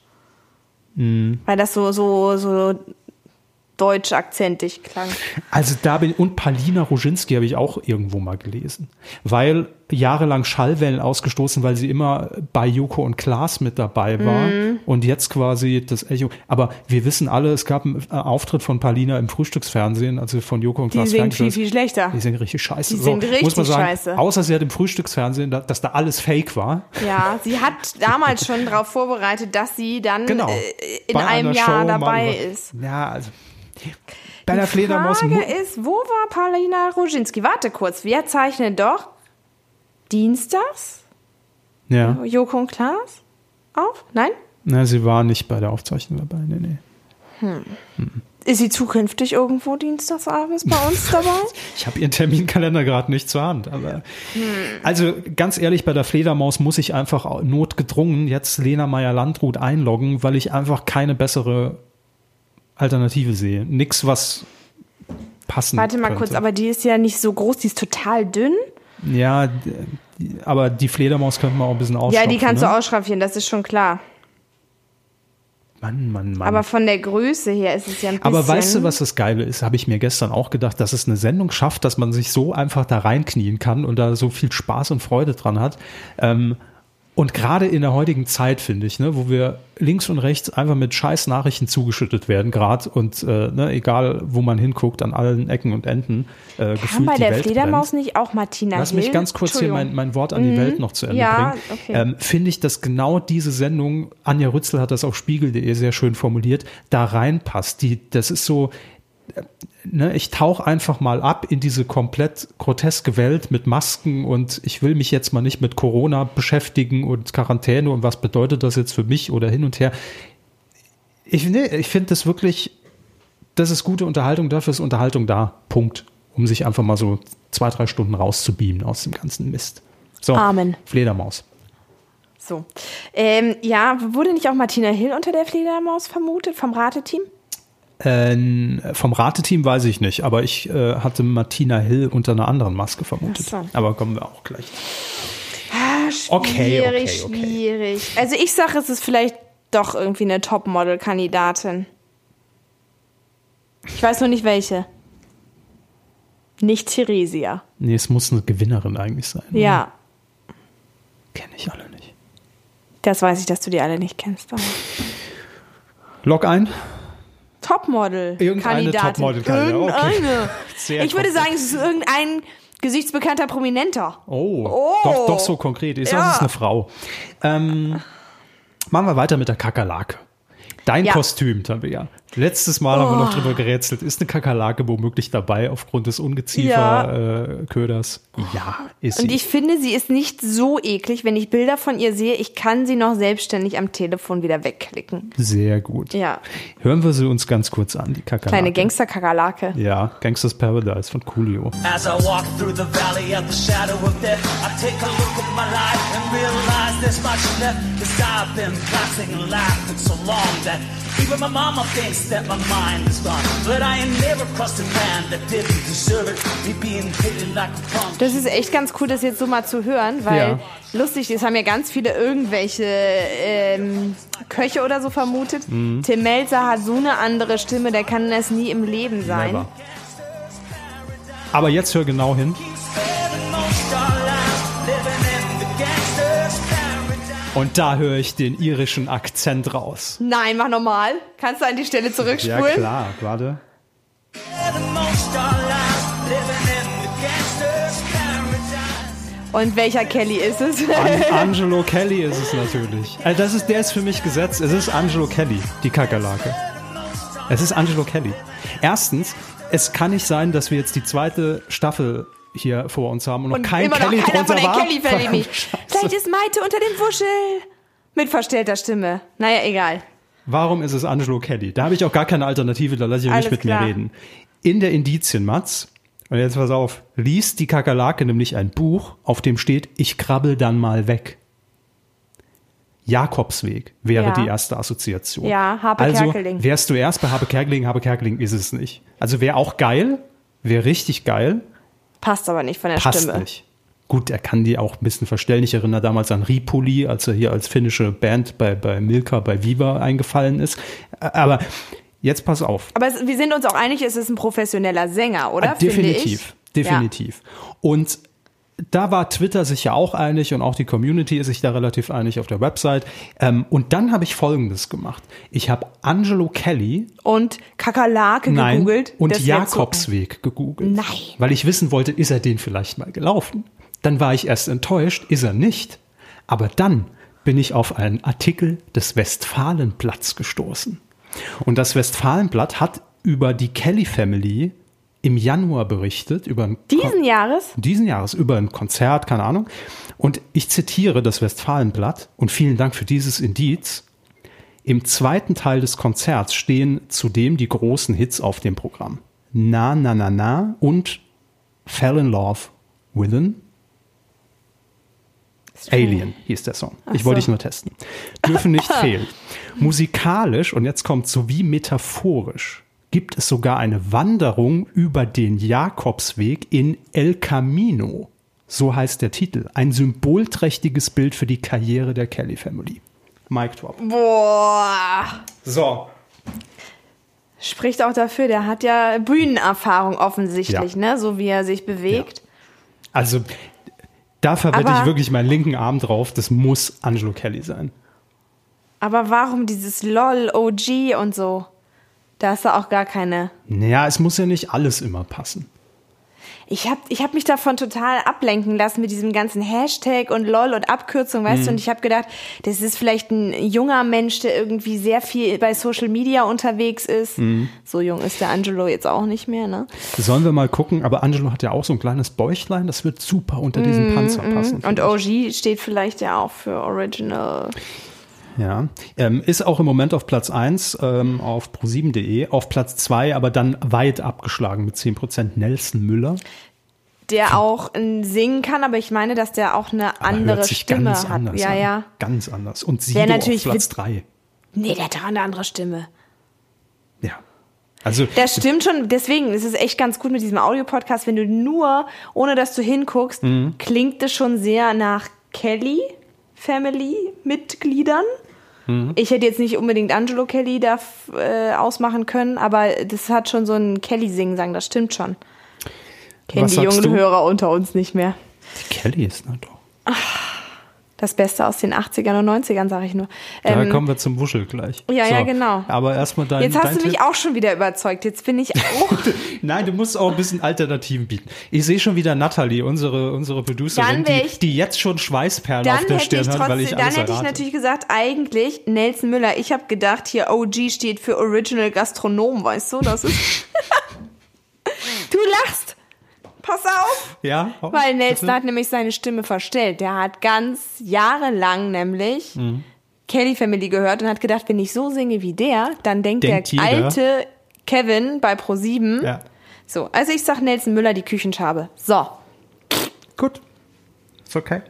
Mhm. Weil das so, so, so deutsch-akzentig klang. Also da bin und Palina Roginski habe ich auch irgendwo mal gelesen, weil jahrelang Schallwellen ausgestoßen, weil sie immer bei Joko und Klaas mit dabei war Mhm. und jetzt quasi das Echo. Aber wir wissen alle, es gab einen äh, Auftritt von Palina im Frühstücksfernsehen, also von Joko und Die Klaas. singt viel, Fernsehen. viel schlechter. Die sind richtig scheiße. Die sind richtig muss man sagen, scheiße. Außer sie hat im Frühstücksfernsehen, da- dass da alles Fake war. Ja, sie hat damals schon darauf vorbereitet, dass sie dann Genau. äh, in einem Jahr Show dabei ist. Ja, also bei der Fledermaus. Frage mu- ist, wo war Paulina Roginski? Warte kurz, wir zeichnen doch dienstags Ja, Joko und Klaas auf? Nein? na, sie war nicht bei der Aufzeichnung dabei. Nee, nee. Ist sie zukünftig irgendwo dienstagsabends bei uns dabei? Ich habe ihren Terminkalender gerade nicht zur Hand, aber also ganz ehrlich, bei der Fledermaus muss ich einfach notgedrungen jetzt Lena Meyer-Landrut einloggen, weil ich einfach keine bessere Alternative sehe. Nix, was passen Warte mal könnte. kurz, aber die ist ja nicht so groß, die ist total dünn. Ja, aber die Fledermaus könnte man auch ein bisschen Ja, ausstopfen. die kannst ne? du ausschraffieren, das ist schon klar. Mann, Mann, Mann. Aber von der Größe her ist es ja ein bisschen. Aber weißt du, was das Geile ist? Habe ich mir gestern auch gedacht, dass es eine Sendung schafft, dass man sich so einfach da reinknien kann und da so viel Spaß und Freude dran hat. Ähm, und gerade in der heutigen Zeit, finde ich, ne, wo wir links und rechts einfach mit scheiß Nachrichten zugeschüttet werden, gerade und äh, ne, egal, wo man hinguckt, an allen Ecken und Enden, äh, Kam gefühlt bei der Welt Fledermaus brennt. nicht auch Martina Lass Hill? mich ganz kurz hier mein, mein Wort an die Welt noch zu Ende Mhm. Ja, bringen. okay. Ähm, Finde ich, dass genau diese Sendung, Anja Rützel hat das auf spiegel.de sehr schön formuliert, da reinpasst. Die, das ist so, ne, ich tauche einfach mal ab in diese komplett groteske Welt mit Masken und ich will mich jetzt mal nicht mit Corona beschäftigen und Quarantäne und was bedeutet das jetzt für mich oder hin und her. Ich, nee, ich finde das wirklich, das ist gute Unterhaltung, dafür ist Unterhaltung da. Punkt. Um sich einfach mal so zwei, drei Stunden rauszubeamen aus dem ganzen Mist. So, Amen. Fledermaus. So. Ähm, ja, wurde nicht auch Martina Hill unter der Fledermaus vermutet vom Rateteam? Ähm, vom Rateteam weiß ich nicht, aber ich äh, hatte Martina Hill unter einer anderen Maske vermutet. So. Aber kommen wir auch gleich. Ah, Okay, schwierig, okay, okay. schwierig. Also ich sage, es ist vielleicht doch irgendwie eine Topmodel-Kandidatin. Ich weiß nur nicht welche. Nicht Theresia. Nee, es muss eine Gewinnerin eigentlich sein. Ja, Kenne ich alle nicht. das weiß ich, dass du die alle nicht kennst. Log ein. Topmodel. Irgendeine okay. Irgendeine. Sehr ich würde sagen, es ist irgendein gesichtsbekannter Prominenter. Oh, Oh. Doch, doch so konkret. Ich sage, Ja. es ist eine Frau. Ähm, machen wir weiter mit der Kakerlake. Dein Ja. Kostüm, Tabea. Letztes Mal haben wir noch drüber gerätselt. Ist eine Kakerlake womöglich dabei aufgrund des Ungeziefer-Köders? Ja. ist Und sie. ich finde, sie ist nicht so eklig. Wenn ich Bilder von ihr sehe, ich kann sie noch selbstständig am Telefon wieder wegklicken. Sehr gut. Ja. Hören wir sie uns ganz kurz an, die Kakerlake. Kleine Gangster-Kakerlake. Ja, Gangsters Paradise von Coolio. As I walk through the valley of the shadow of death, I take a look at my life and realize there's much left. Cause I've been laughing and laughing so long that even my mama thinks that my mind is gone. But I ain't never crossed a man that didn't deserve it. Me being hidden like a punk. Das ist echt ganz cool, das jetzt so mal zu hören, weil Ja. lustig ist, haben ja ganz viele irgendwelche ähm, Köche oder so vermutet. Mhm. Tim Melzer hat so eine andere Stimme, der kann das nie im Leben sein. Never. Aber jetzt hör genau hin. Und da höre ich den irischen Akzent raus. Nein, mach nochmal. Kannst du an die Stelle Ja, zurückspulen? klar, warte. Und welcher Kelly ist es? An Angelo Kelly ist es natürlich. Also das ist, der ist für mich gesetzt. Es ist Angelo Kelly, die Kakerlake. Es ist Angelo Kelly. Erstens, es kann nicht sein, dass wir jetzt die zweite Staffel hier vor uns haben und noch Und kein immer Kelly noch drunter war. Kelly. Vielleicht ist Maite unter dem Wuschel. Mit verstellter Stimme. Naja, egal. Warum ist es Angelo Kelly? Da habe ich auch gar keine Alternative, da lasse ich Alles nicht mit klar. mir reden. In der Indizien, Mats, und jetzt pass auf, liest die Kakerlake nämlich ein Buch, auf dem steht, ich krabbel dann mal weg. Jakobsweg wäre Ja. die erste Assoziation. Ja, Harpe also, Kerkeling. wärst du erst bei Habe Kerkeling, Habe Kerkeling ist es nicht. Also wäre auch geil, wäre richtig geil, Passt aber nicht von der passt Stimme. nicht. Gut, er kann die auch ein bisschen verstellen. Ich erinnere damals an Ripoli, als er hier als finnische Band bei, bei Milka, bei Viva eingefallen ist. Aber jetzt pass auf. Aber es, wir sind uns auch einig, es ist ein professioneller Sänger, oder? Ah, definitiv, definitiv. Und da war Twitter sich ja auch einig und auch die Community ist sich da relativ einig auf der Website. Ähm, und dann habe ich Folgendes gemacht. Ich habe Angelo Kelly Ja. Und Kakerlake Nein, gegoogelt. und Jakobsweg gegoogelt. Nein. Weil ich wissen wollte, ist er den vielleicht mal gelaufen? Dann war ich erst enttäuscht, ist er nicht. Aber dann bin ich auf einen Artikel des Westfalenblatts gestoßen. Und das Westfalenblatt hat über die Kelly Family im Januar berichtet, über Diesen Jahres? diesen Jahres über ein Konzert, keine Ahnung. Und ich zitiere das Westfalenblatt und vielen Dank für dieses Indiz. Im zweiten Teil des Konzerts stehen zudem die großen Hits auf dem Programm. Na, na, na, na und Fell in Love Within. Alien hieß der Song. Ich so. wollte dich nur testen. Dürfen nicht fehlen. Musikalisch, und jetzt kommt sowie metaphorisch, gibt es sogar eine Wanderung über den Jakobsweg in El Camino. So heißt der Titel. Ein symbolträchtiges Bild für die Karriere der Kelly Family. Mic drop. Boah. So. Spricht auch dafür, der hat ja Bühnenerfahrung offensichtlich, Ja. ne? So wie er sich bewegt. Also, da verwette Aber- ich wirklich meinen linken Arm drauf. Das muss Angelo Kelly sein. Aber warum dieses LOL, OG und so? Da hast du auch gar keine. Naja, es muss ja nicht alles immer passen. Ich habe ich hab mich davon total ablenken lassen mit diesem ganzen Hashtag und LOL und Abkürzung, weißt du? Und ich habe gedacht, das ist vielleicht ein junger Mensch, der irgendwie sehr viel bei Social Media unterwegs ist. So jung ist der Angelo jetzt auch nicht mehr, ne? Sollen wir mal gucken, aber Angelo hat ja auch so ein kleines Bäuchlein, das wird super unter diesen Panzer passen. Und OG steht vielleicht ja auch für Original. Ja, ähm, ist auch im Moment auf Platz 1 ähm, auf pro7.de, auf Platz 2 aber dann weit abgeschlagen mit 10% Nelson Müller. Der auch singen kann, aber ich meine, dass der auch eine Aber andere hört sich Stimme ganz hat. anders ja, an. ja. Ganz anders. Und Wär Sido auf natürlich Platz wit- 3. Nee, der hat doch eine andere Stimme. Ja. Also, Das stimmt schon. Deswegen ist es echt ganz gut mit diesem Audio-Podcast. Wenn du nur, ohne dass du hinguckst, Mhm. klingt es schon sehr nach Kelly Family-Mitgliedern. Mhm. Ich hätte jetzt nicht unbedingt Angelo Kelly da äh, ausmachen können, aber das hat schon so einen Kelly-Singsang, das stimmt schon. Kennen die jungen du? Hörer unter uns nicht mehr. die Kelly ist na doch. Das Beste aus den 80ern und 90ern, sage ich nur. Da Ähm, kommen wir zum Wuschel gleich. ja, ja, genau. Aber erstmal dein jetzt hast dein du mich Tipp. auch schon wieder überzeugt. Jetzt bin ich auch. Nein, du musst auch ein bisschen Alternativen bieten. Ich sehe schon wieder Natalie, unsere, unsere Producerin, die, ich- die jetzt schon Schweißperlen auf der Stirn hat, weil ich dann hätte ich natürlich gesagt, eigentlich Nelson Müller. Ich habe gedacht, hier OG steht für Original Gastronom, weißt du? Das ist. du lachst. Pass auf. ja, Weil Nelson bitte? hat nämlich seine Stimme verstellt. Der hat ganz jahrelang nämlich Mhm. Kelly Family gehört und hat gedacht, wenn ich so singe wie der, dann denkt, Denkt der jeder. alte Kevin bei Pro7. Ja. So, also ich sag Nelson Müller die Küchenschabe. So. Gut. Ist okay.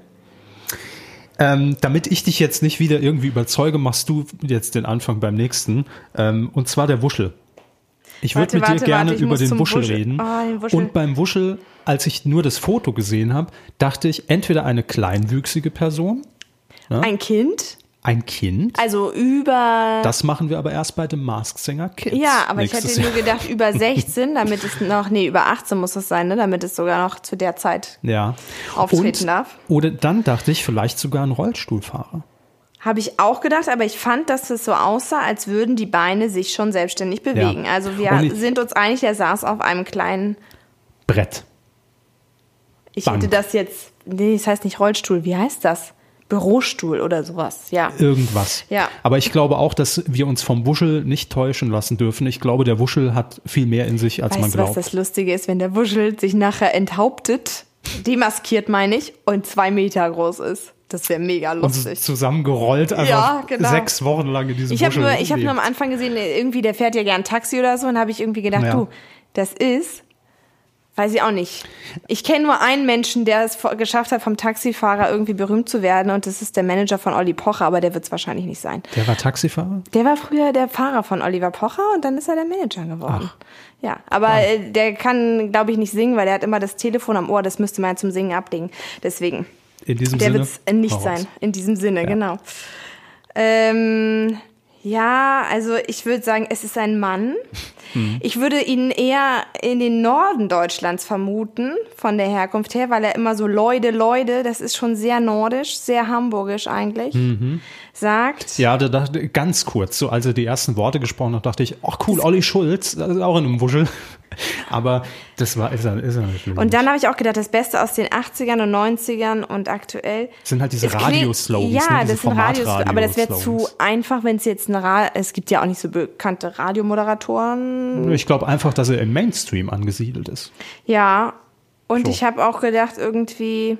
Ähm, damit ich dich jetzt nicht wieder irgendwie überzeuge, machst du jetzt den Anfang beim nächsten. Ähm, und zwar der Wuschel. Ich würde mit dir warte, gerne warte, ich über den Wuschel, Wuschel. reden. Den Wuschel. Und beim Wuschel, als ich nur das Foto gesehen habe, dachte ich, entweder eine kleinwüchsige Person, Ein Kind? ein Kind. Also über. Das machen wir aber erst bei dem Mask Singer Kids. Ja, aber ich hätte nur Jahr. gedacht, über 16, damit es noch, nee, über 18 muss es sein, ne? damit es sogar noch zu der Zeit Ja. auftreten Und- darf. Oder dann dachte ich, vielleicht sogar ein Rollstuhlfahrer. Habe ich auch gedacht, aber ich fand, dass es so aussah, als würden die Beine sich schon selbstständig bewegen. Also wir sind uns einig, der saß auf einem kleinen, Brett. ich Bank. hätte das jetzt, nee, das heißt nicht Rollstuhl, wie heißt das? Bürostuhl oder sowas, ja. Irgendwas. Ja. Aber ich glaube auch, dass wir uns vom Wuschel nicht täuschen lassen dürfen. Ich glaube, der Wuschel hat viel mehr in sich, als man Weißt du, was glaubt. das Lustige ist, wenn der Wuschel sich nachher enthauptet, demaskiert meine ich, und zwei Meter groß ist? Das wäre mega Und lustig. zusammengerollt einfach Ja, genau. sechs Wochen lang in diesem Ich habe nur, ich hab nur am. Anfang gesehen, irgendwie, der fährt ja gern Taxi oder so, und habe ich irgendwie gedacht, Ja. du, das ist, weiß ich auch nicht. Ich kenne nur einen Menschen, der es geschafft hat, vom Taxifahrer irgendwie berühmt zu werden, und das ist der Manager von Olli Pocher, aber der wird es wahrscheinlich nicht sein. Der war Taxifahrer? Der war früher der Fahrer von Oliver Pocher und dann ist er der Manager geworden. Ja, aber äh, der kann, glaube ich, nicht singen, weil der hat immer das Telefon am Ohr, das müsste man zum Singen ablegen. Deswegen. In diesem Der Sinne. wird es nicht raus. sein, in diesem Sinne, genau. Ähm, ja, also ich würde sagen, es ist ein Mann. Hm. Ich würde ihn eher in den Norden Deutschlands vermuten, von der Herkunft her, weil er immer so Leute, Leute, das ist schon sehr nordisch, sehr hamburgisch eigentlich, sagt. Mhm. Ja, da dachte ganz kurz, so als er die ersten Worte gesprochen hat, dachte ich, ach cool, Olli Schulz, das ist auch in einem Wuschel. Aber das war, ist er, ist er natürlich. Und dann habe ich auch gedacht, das Beste aus den 80ern und 90ern und aktuell. sind halt diese Radioslogans, Ja, ne? diese das sind Radios, aber das wäre zu einfach, wenn es jetzt ein Ra es gibt ja auch nicht so bekannte Radiomoderatoren. Ich glaube einfach, dass er im Mainstream angesiedelt ist. Ja, und So. ich habe auch gedacht, irgendwie,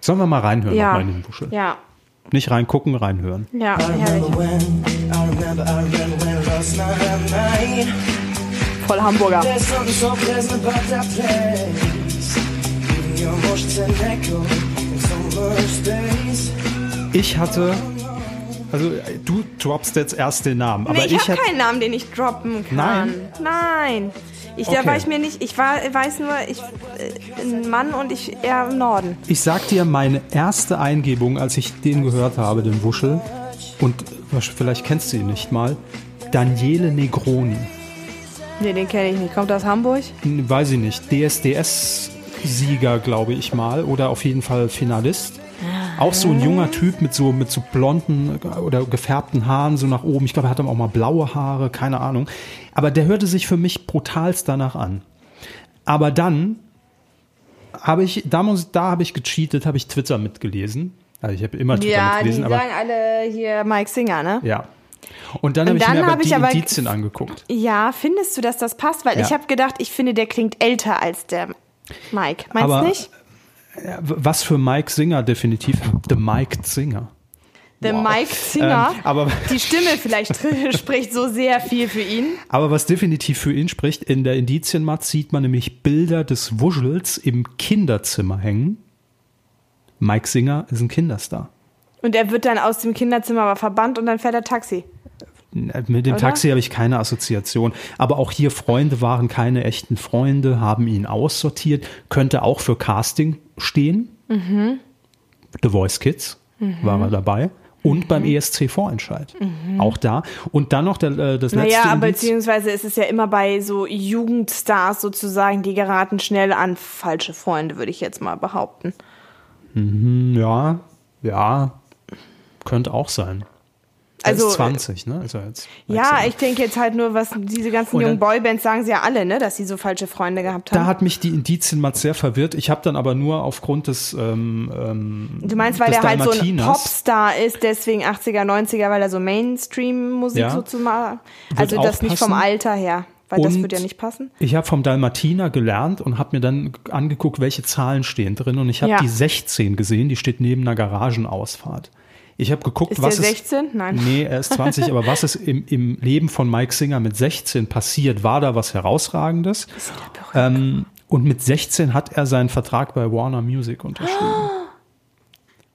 Sollen wir mal reinhören ja, nochmal in den Wuschel? ja, Nicht reingucken, reinhören. ja, herrlich. Voll Hamburger. Ich hatte, also du droppst jetzt erst den Namen, aber ich, ich, habe keinen Namen, den ich droppen kann. Nein? Nein. Ich, Okay. Da war ich mir nicht, ich war, weiß nur, ich, äh, ein Mann und ich eher im Norden. ich sag dir meine erste Eingebung, als ich den gehört habe, den Wuschel, und vielleicht kennst du ihn nicht mal, Daniele Negroni. Nee, den kenne ich nicht. Kommt aus Hamburg? Weiß ich nicht, DSDS-Sieger, glaube ich mal, oder auf jeden Fall Finalist. Auch so ein junger Typ mit so, mit so blonden oder gefärbten Haaren so nach oben. Ich glaube, er hatte auch mal blaue Haare, keine Ahnung. Aber der hörte sich für mich brutalst danach an. Aber dann habe ich, da, muss, da habe ich gecheatet, habe ich Twitter mitgelesen. Also ich habe immer Twitter Ja, die mitgelesen, aber sagen alle hier Mike Singer, ne? ja. Und dann habe ich mir aber die aber- Indizien angeguckt. Ja, findest du, dass das passt? Weil Ja. ich habe gedacht, ich finde, der klingt älter als der Mike. Meinst Aber- du nicht? W- Was für Mike Singer definitiv. The Mike Singer. Der wow. Mike Singer. Ähm, aber- die Stimme vielleicht spricht so sehr viel für ihn. Aber was definitiv für ihn spricht, in der Indizienmat sieht man nämlich Bilder des Wuschels im Kinderzimmer hängen. Mike Singer ist ein Kinderstar. Und er wird dann aus dem Kinderzimmer aber verbannt und dann fährt er Taxi. Mit dem Oder? Taxi habe ich keine Assoziation. Aber auch hier Freunde waren keine echten Freunde, haben ihn aussortiert. Könnte auch für Casting stehen. Mhm. The Voice Kids war er dabei. Und beim ESC-Vorentscheid. Auch da. Und dann noch der, äh, das letzte Mhm. Naja, aber Indiz. beziehungsweise ist es ja immer bei so Jugendstars sozusagen, die geraten schnell an falsche Freunde, würde ich jetzt mal behaupten. Ja, ja, könnte auch sein. Also, ist 20, ne? Er jetzt. Ja, ich denke jetzt halt nur, was diese ganzen Und jungen dann- Boybands sagen sie ja alle, ne, dass sie so falsche Freunde gehabt haben. Da hat mich die Indizienmat sehr verwirrt. Ich habe dann aber nur aufgrund des. Ähm, ähm, Du meinst, weil der halt so ein Popstar ist, deswegen 80er, 90er, weil er so Mainstream-Musik Ja. sozusagen. Wird Also das nicht vom. Alter her, weil das Und würde ja nicht passen. Ich habe vom Dalmatiner gelernt und habe mir dann angeguckt, welche Zahlen stehen drin. Und ich habe Ja. die 16 gesehen, die steht neben einer Garagenausfahrt. Ich habe geguckt, Ist was ist. 16? Nein. Nee, er ist 20, aber was ist im, im Leben von Mike Singer mit 16 passiert? War da was Herausragendes? Ähm, und mit 16 hat er seinen Vertrag bei Warner Music unterschrieben.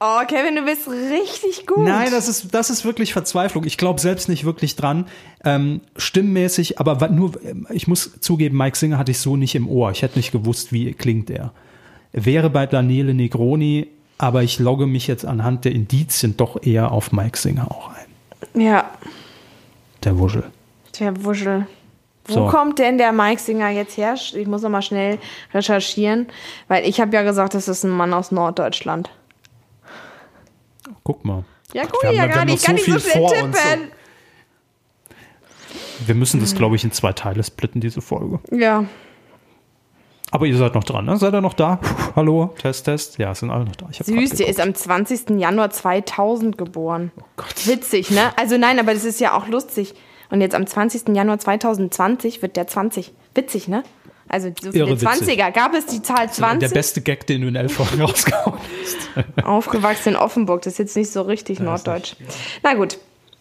Oh, Kevin, du bist richtig gut. Nein, das ist, das ist wirklich Verzweiflung. Ich glaube selbst nicht wirklich dran. Ähm, stimmmäßig, aber nur, ähm, ich muss zugeben, Mike Singer hatte ich so nicht im Ohr. Ich hätte nicht gewusst, wie klingt er. Wäre bei Daniele Negroni, aber ich logge mich jetzt anhand der Indizien doch eher auf Mike Singer auch ein. Ja, Der Wuschel. der Wuschel. Wo So. kommt denn der Mike Singer jetzt her? Ich muss noch mal schnell recherchieren, weil ich habe ja gesagt, das ist ein Mann aus Norddeutschland. Guck mal. Ja, guck haben ja gar nicht, noch kann so nicht so schnell tippen. Wir müssen das, glaube ich, in zwei Teile splitten, diese Folge. Ja, Aber ihr seid noch dran, ne? Seid ihr noch da? Puh, hallo? Test, Test. Ja, es sind alle noch da. Süß, der ist am 20. Januar 2000 geboren. Oh Gott. Witzig, ne? Also nein, aber das ist ja auch lustig. Und jetzt am 20. Januar 2020 wird der 20. Witzig, ne? Also so Irre witzig. 20er. Gab es die Zahl 20? Der beste Gag, den du in elf Folgen rausgehauen hast. Aufgewachsen in Offenburg, das ist jetzt nicht so richtig norddeutsch. Na gut,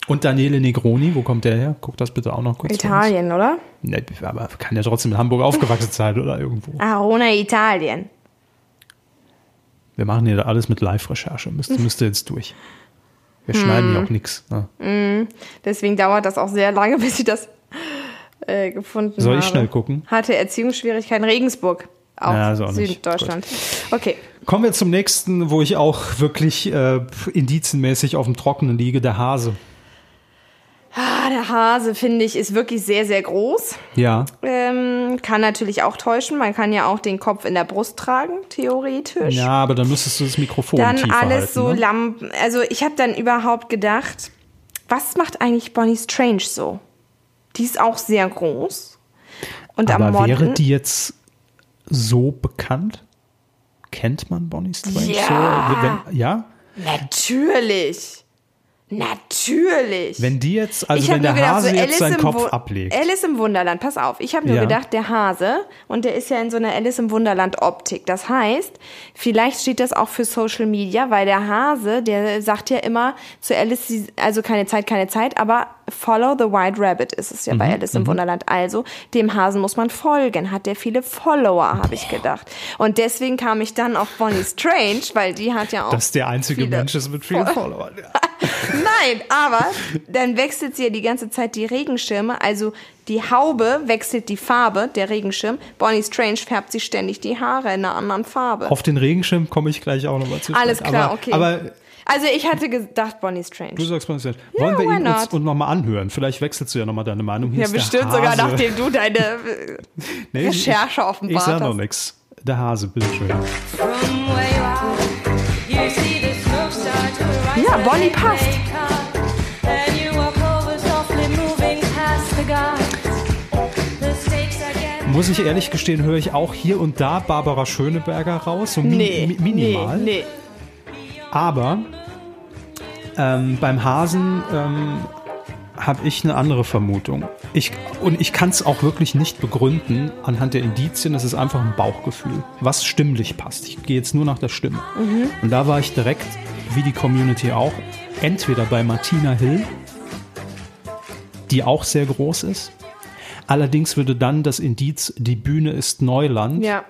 Und Daniele Negroni, wo kommt der her? Guck das bitte auch noch kurz. Italien, oder? Ne, aber kann ja trotzdem in Hamburg aufgewachsen sein oder irgendwo. Arona Italien. Wir machen hier alles mit Live-Recherche. Müsste, müsste jetzt durch. Wir schneiden Hm. ja auch nichts. Ne? Deswegen dauert das auch sehr lange, bis ich das äh, gefunden Soll habe. ich schnell gucken? Hatte Erziehungsschwierigkeiten Regensburg. Auch Ja, ist auch. Süddeutschland. Okay. Kommen wir zum nächsten, wo ich auch wirklich äh, indizienmäßig auf dem Trockenen liege, der Hase. Ah, der Hase, finde ich, ist wirklich sehr, sehr groß. Ja. Ähm, kann natürlich auch täuschen. Man kann ja auch den Kopf in der Brust tragen, theoretisch. Ja, aber dann müsstest du das Mikrofon dann alles halten, so ne? Lampen. Also ich habe dann überhaupt gedacht, was macht eigentlich Bonnie Strange so? Die ist auch sehr groß. Und am Aber wäre Modden, die jetzt so bekannt? Kennt man Bonnie Strange Ja. so? Wenn, ja? Natürlich. Natürlich. Wenn die jetzt, also wenn der gedacht, Hase so jetzt seinen Kopf ablegt. Alice im Wunderland, pass auf. Ich habe nur Ja. gedacht, der Hase, und der ist ja in so einer Alice im Wunderland Optik. Das heißt, vielleicht steht das auch für Social Media, weil der Hase, der sagt ja immer zu Alice, also keine Zeit, keine Zeit, aber follow the white rabbit ist es ja Mhm, bei Alice im Wunderland. Also, dem Hasen muss man folgen. Hat der viele Follower, habe ich gedacht. Und deswegen kam ich dann auf Bonnie Strange, weil die hat ja auch Dass der einzige Mensch ist mit vielen Followern. Ja. Nein, aber dann wechselt sie ja die ganze Zeit die Regenschirme. Also die Haube wechselt die Farbe, der Regenschirm. Bonnie Strange färbt sich ständig die Haare in einer anderen Farbe. Auf den Regenschirm komme ich gleich auch nochmal zu Alles sprechen. klar, aber, okay. Aber Also ich hatte gedacht Bonnie Strange. du sagst mal, wollen wir why ihn uns, not? uns nochmal anhören? Vielleicht wechselst du ja nochmal deine Meinung. Hier ja, bestimmt sogar nachdem du deine Nee, ich- Recherche Ich offenbart sag noch hast. nichts. Der Hase, bitteschön. Ja, Bonnie passt. Muss ich ehrlich gestehen, höre ich auch hier und da Barbara Schöneberger raus. So mi Nee, mi minimal. nee, nee. Aber ähm, beim Hasen ähm, habe ich eine andere Vermutung. Ich, und ich kann es auch wirklich nicht begründen anhand der Indizien. Es ist einfach ein Bauchgefühl, was stimmlich passt. Ich gehe jetzt nur nach der Stimme. Und da war ich direkt, wie die Community auch, entweder bei Martina Hill, die auch sehr groß ist. Allerdings würde dann das Indiz, die Bühne ist Neuland, Ja.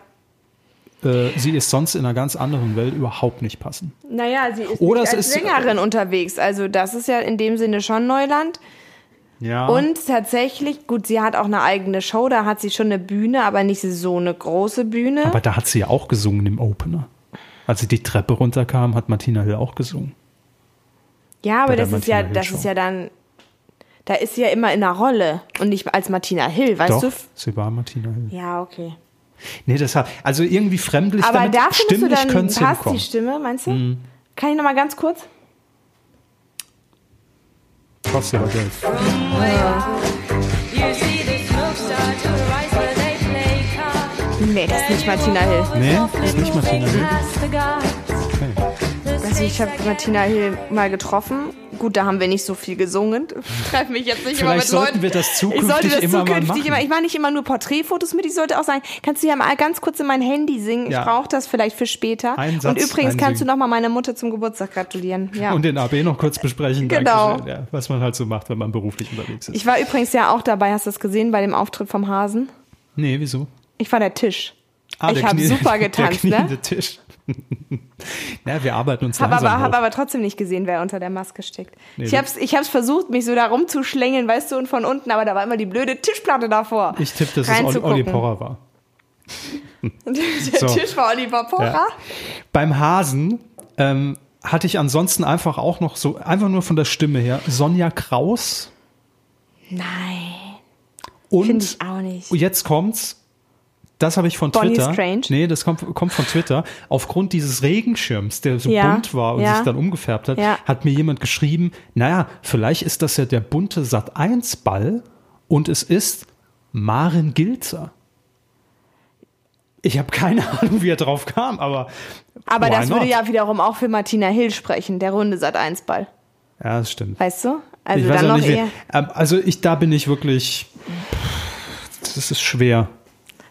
äh, sie ist sonst in einer ganz anderen Welt überhaupt nicht passen. Naja, sie ist Oder als ist- Sängerin unterwegs. Also das ist ja in dem Sinne schon Neuland. Ja. Und tatsächlich, gut, sie hat auch eine eigene Show, da hat sie schon eine Bühne, aber nicht so eine große Bühne. Aber da hat sie ja auch gesungen im Opener. Als sie die Treppe runterkam, hat Martina Hill auch gesungen. ja, aber der das ist ja, Hill das Show. ist ja dann, da ist sie ja immer in einer Rolle und nicht als Martina Hill, weißt Doch, du? sie war Martina Hill. Ja, okay. Nee, deshalb, also irgendwie fremdlich, Aber damit da findest du stimmlich dann, könnte es passt hinkommen. Die Stimme, meinst du? Kann ich noch mal ganz kurz? Kostet aber Geld. Nee, das ist nicht Martina Hill. Nee, das ist nicht Martina Hill. Also ich habe Martina Hill mal getroffen. Gut, da haben wir nicht so viel gesungen. Ich treffe mich jetzt nicht immer mit Vielleicht sollten Leuten. wir das ich sollte zukünftig das immer mal zukünftig machen. immer. Ich mache nicht immer nur Porträtfotos mit. Ich sollte auch sagen, kannst du ja mal ganz kurz in mein Handy singen. Ja. Ich brauche das vielleicht für später. Einen Satz Und übrigens kannst du noch mal meiner Mutter zum Geburtstag gratulieren. Ja. Und den AB noch kurz besprechen. Genau. Dankeschön. Ja, was man halt so macht, wenn man beruflich unterwegs ist. ich war übrigens ja auch dabei. Hast du das gesehen bei dem Auftritt vom Hasen? nee, wieso? Ich war der Tisch. Ah, ich habe super getanzt, der ne? Tisch. Na, wir arbeiten uns Habe langsam aber, hab hoch. aber trotzdem nicht gesehen, wer unter der Maske steckt. Nee, ich habe es ich hab's versucht, mich so da rumzuschlängeln, weißt du, und von unten, aber da war immer die blöde Tischplatte davor. Ich tippe, dass es Olli. Olli Porrer war. Der So. Tisch war Oliver Pocher. Ja. Beim Hasen ähm, hatte ich ansonsten einfach auch noch so, einfach nur von der Stimme her, Sonja Kraus Nein, und ich auch nicht. jetzt kommt's. Das habe ich von Bonnie Twitter. Strange? Nee, das kommt, kommt von Twitter. Aufgrund dieses Regenschirms, der so Ja, bunt war und ja. sich dann umgefärbt hat, Ja. hat mir jemand geschrieben, naja, vielleicht ist das ja der bunte Sat 1 Ball und es ist Maren Gilzer. Ich habe keine Ahnung, wie er drauf kam, aber. Aber das würde not? ja wiederum auch für Martina Hill sprechen, der runde Sat 1 Ball. Ja, das stimmt. Weißt du? Also ich dann noch nicht, eher. ähm, also ich, da bin ich wirklich, das ist schwer.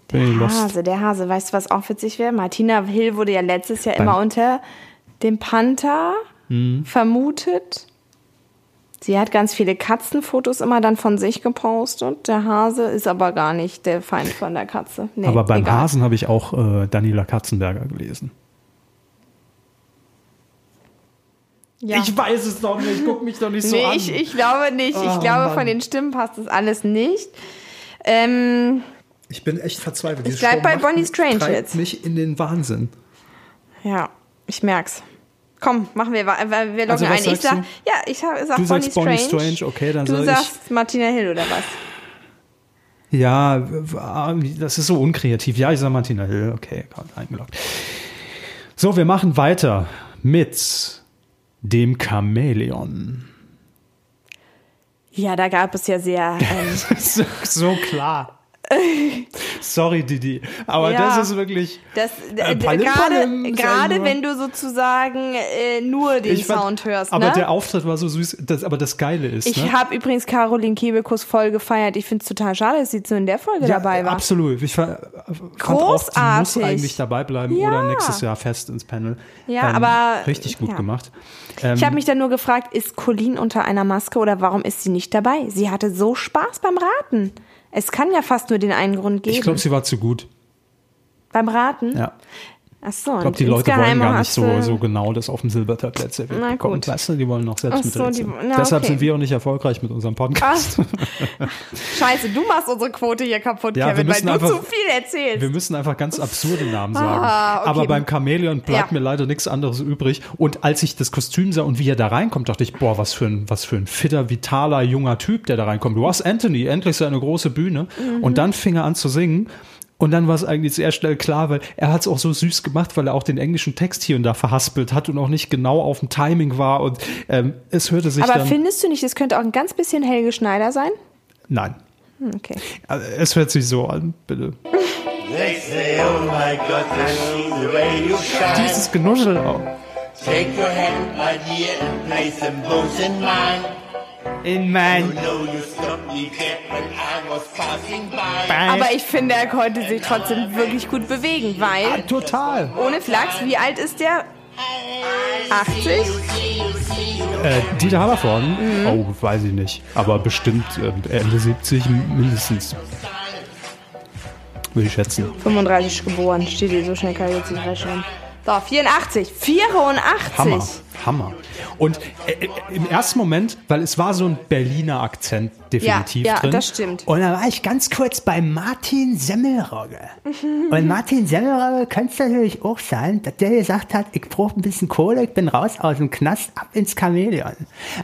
Bin ich lost. Hase, der Hase. Weißt du, was auch witzig wäre? Martina Hill wurde ja letztes Jahr immer unter dem Panther Hm. vermutet. Sie hat ganz viele Katzenfotos immer dann von sich gepostet. Der Hase ist aber gar nicht der Feind von der Katze. Nee, Aber beim egal. Hasen habe ich auch äh, Daniela Katzenberger gelesen. Ja. Ich weiß es doch nicht, guck mich doch nicht so nee, an. ich, ich glaube nicht. Ich Oh, glaube, Mann. von den Stimmen passt das alles nicht. Ähm, Ich bin echt verzweifelt. Ich bleib bei Bonnie Strange jetzt. mich in den Wahnsinn. ja, ich merk's. Komm, machen wir, wa- wir loggen Also, ein. Ich sag, du? ja, ich sag, sag Du Bonnie sagst Bonnie Strange. Strange, okay, dann du sag ich- sagst Martina Hill oder was? Ja, w- das ist so unkreativ. Ja, ich sag Martina Hill. Okay, eingeloggt. So, wir machen weiter mit dem Chamäleon. Ja, da gab es ja sehr. Ähm, so, so klar. Sorry, Didi. Aber Ja. das ist wirklich. das Äh, äh, gerade wenn du sozusagen äh, nur den fand- Sound hörst, Aber ne? der Auftritt war so süß. Das, aber das Geile ist. ich ne? habe übrigens Caroline Kebekus voll gefeiert. Ich finde es total schade, dass sie so in der Folge dabei war. Absolut. Ich fa- fand auch, sie muss eigentlich dabei bleiben Ja. oder nächstes Jahr fest ins Panel. Ähm, Ja, aber- Richtig gut ja. gemacht. Ähm, Ich habe mich dann nur gefragt, ist Colleen unter einer Maske oder warum ist sie nicht dabei? Sie hatte so Spaß beim Raten. Es kann ja fast nur den einen Grund geben. ich glaube, sie war zu gut. beim Raten? Ja. Ach so, Ich glaube, die Leute wollen gar nicht so, so genau das auf dem Silbertablett serviert Na bekommen. gut. Weißt du, die wollen noch selbst Ach so, die- na, Deshalb okay. sind wir auch nicht erfolgreich mit unserem Podcast. Scheiße, du machst unsere Quote hier kaputt, Ja, Kevin, weil du einfach- zu viel erzählst. Wir müssen einfach ganz absurde Namen sagen. Ah, okay. Aber beim Chamäleon bleibt Ja. mir leider nichts anderes übrig. Und als ich das Kostüm sah und wie er da reinkommt, dachte ich, boah, was für ein, was für ein fitter, vitaler, junger Typ, der da reinkommt. Du hast Anthony, endlich seine große Bühne. Mhm. Und dann fing er an zu singen. Und dann war es eigentlich sehr schnell klar, weil er hat es auch so süß gemacht, weil er auch den englischen Text hier und da verhaspelt hat und auch nicht genau auf dem Timing war. Und ähm, es hörte sich Aber dann... findest du nicht, es könnte auch ein ganz bisschen Helge Schneider sein? Nein. Hm, Okay. Es hört sich so an, bitte. Say, oh God. Dieses Genuschel auch. Take your hand, my dear, and place them both in mine. In mein... Aber ich finde, er konnte sich trotzdem wirklich gut bewegen, weil, Total. ohne Flachs, wie alt ist der? 80? Äh, Dieter Hallervorden? Mhm. Oh, weiß ich nicht. Aber bestimmt äh, Ende 70 mindestens. Würde ich schätzen. 35 geboren, steht hier, so schnell kann ich jetzt nicht rechnen. So, 84. 84. Hammer. Hammer. Und äh, äh, im ersten Moment, weil es war so ein Berliner Akzent definitiv Ja, ja, drin. das stimmt. Und da war ich ganz kurz bei Martin Semmelrogge. Und Martin Semmelrogge könnte es natürlich auch sein, dass der gesagt hat, ich brauche ein bisschen Kohle, ich bin raus aus dem Knast, ab ins Chamäleon.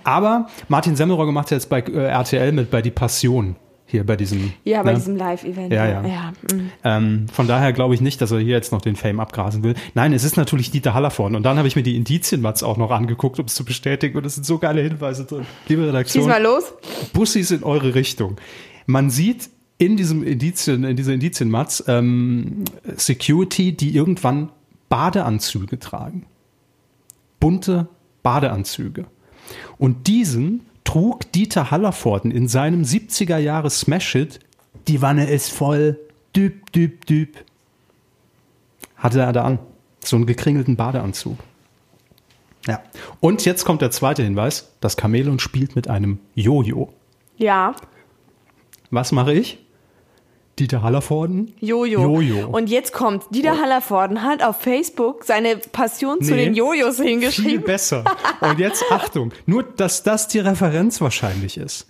Aber Martin Semmelrogge macht jetzt bei äh, RTL mit bei Die Passion. Hier bei diesem. Ja, bei ne? diesem Live-Event. Ja, ja. ja mm. Ähm, von daher glaube ich nicht, dass er hier jetzt noch den Fame abgrasen will. Nein, es ist natürlich Dieter Hallervorden. Und dann habe ich mir die Indizienmats auch noch angeguckt, um es zu bestätigen. Und es sind so geile Hinweise drin. Liebe Schieß Redaktion, mal los. Bussis in eure Richtung. Man sieht in diesem Indizien, in dieser Indizienmatz ähm, Security, die irgendwann Badeanzüge tragen. Bunte Badeanzüge. Und diesen trug Dieter Hallervorden in seinem 70er Jahre Smash-Hit Die Wanne ist voll, düb, düb, düb. Hatte er da an. So einen gekringelten Badeanzug. Ja. Und jetzt kommt der zweite Hinweis. Das Chamäleon spielt mit einem Jojo. Ja, Was mache ich? Dieter Hallervorden? Jojo. Jojo. Und jetzt kommt, Dieter Hallervorden hat auf Facebook seine Passion zu Nee, den Jojos Viel hingeschrieben. besser. Und jetzt Achtung, nur dass das die Referenz wahrscheinlich ist.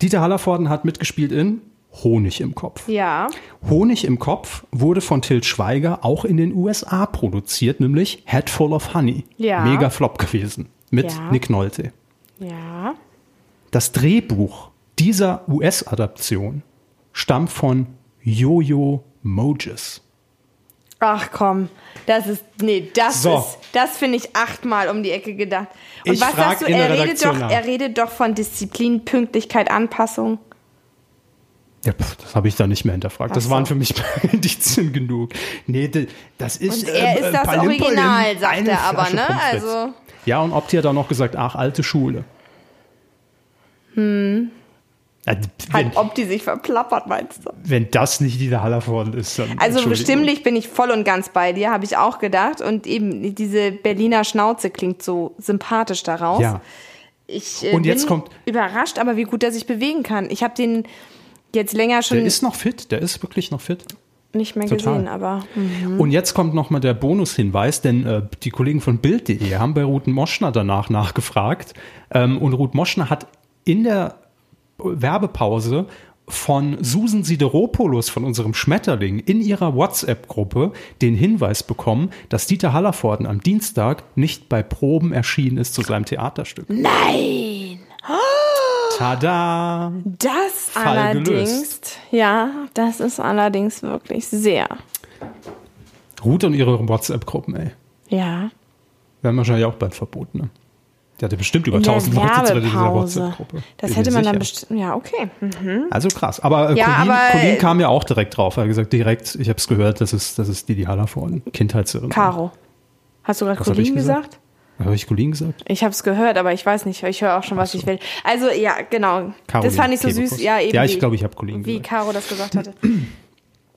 Dieter Hallervorden hat mitgespielt in Honig im Kopf. Ja, Honig im Kopf wurde von Til Schweiger auch in den USA produziert, nämlich Head Full of Honey. Ja. Mega Flop gewesen. Mit Ja. Nick Nolte. ja. Das Drehbuch dieser US-Adaption stammt von Jojo Moses. Ach komm, das ist, nee, das So. ist, das finde ich achtmal um die Ecke gedacht. Und Ich was sagst du, in der er redet, doch, er redet doch von Disziplin, Pünktlichkeit, Anpassung. Ja, pf, das habe ich da nicht mehr hinterfragt. Das Ach so. waren für mich Indizien genug. Nee, das ist. Und er äh, ist das Palim Original, sagt er aber, Flasche ne? Also- Ja, und Opti hat auch noch gesagt, ach, alte Schule. Wenn, Halt, ob die sich verplappert, meinst du? wenn das nicht die Hallervorden ist, dann. Also Entschuldigung. stimmlich bin ich voll und ganz bei dir, habe ich auch gedacht. Und eben diese Berliner Schnauze klingt so sympathisch daraus. Ja. Ich äh, Und jetzt bin kommt- überrascht, aber wie gut er sich bewegen kann. Ich habe den jetzt länger schon Der ist noch fit, der ist wirklich noch fit. nicht mehr total. gesehen, aber hm. Und jetzt kommt nochmal der Bonushinweis, denn äh, die Kollegen von Bild.de haben bei Ruth Moschner danach nachgefragt. Ähm, und Ruth Moschner hat in der Werbepause von Susan Sideropoulos von unserem Schmetterling in ihrer WhatsApp-Gruppe den Hinweis bekommen, dass Dieter Hallervorden am Dienstag nicht bei Proben erschienen ist zu seinem Theaterstück. nein! Tada! Das Fall allerdings, gelöst. ja, das ist allerdings wirklich sehr, Ruth und ihre WhatsApp-Gruppen, ey. ja. Werden wahrscheinlich auch bald verboten, ne? Die hatte bestimmt über In der 1000 Leute in dieser. WhatsApp-Gruppe. Das hätte man dann sicher. bestimmt, ja, okay. Hm. Also krass. Aber, äh, Ja, Colin, aber, Colin kam ja auch direkt drauf. Er hat gesagt, direkt, ich habe es gehört, das ist, das ist Didi Hallervorden, Kindheitserinnerung. Caro. Hast du gerade Colin gesagt? gesagt? Habe ich Colin gesagt? Ich habe es gehört, aber ich weiß nicht. Ich höre auch schon, was so. ich will. Also ja, genau. Caroline das fand ich so Kebekus. süß. Ja, eben. Ja, ich wie- glaube, ich habe Colin Wie gesagt. Caro das gesagt hatte.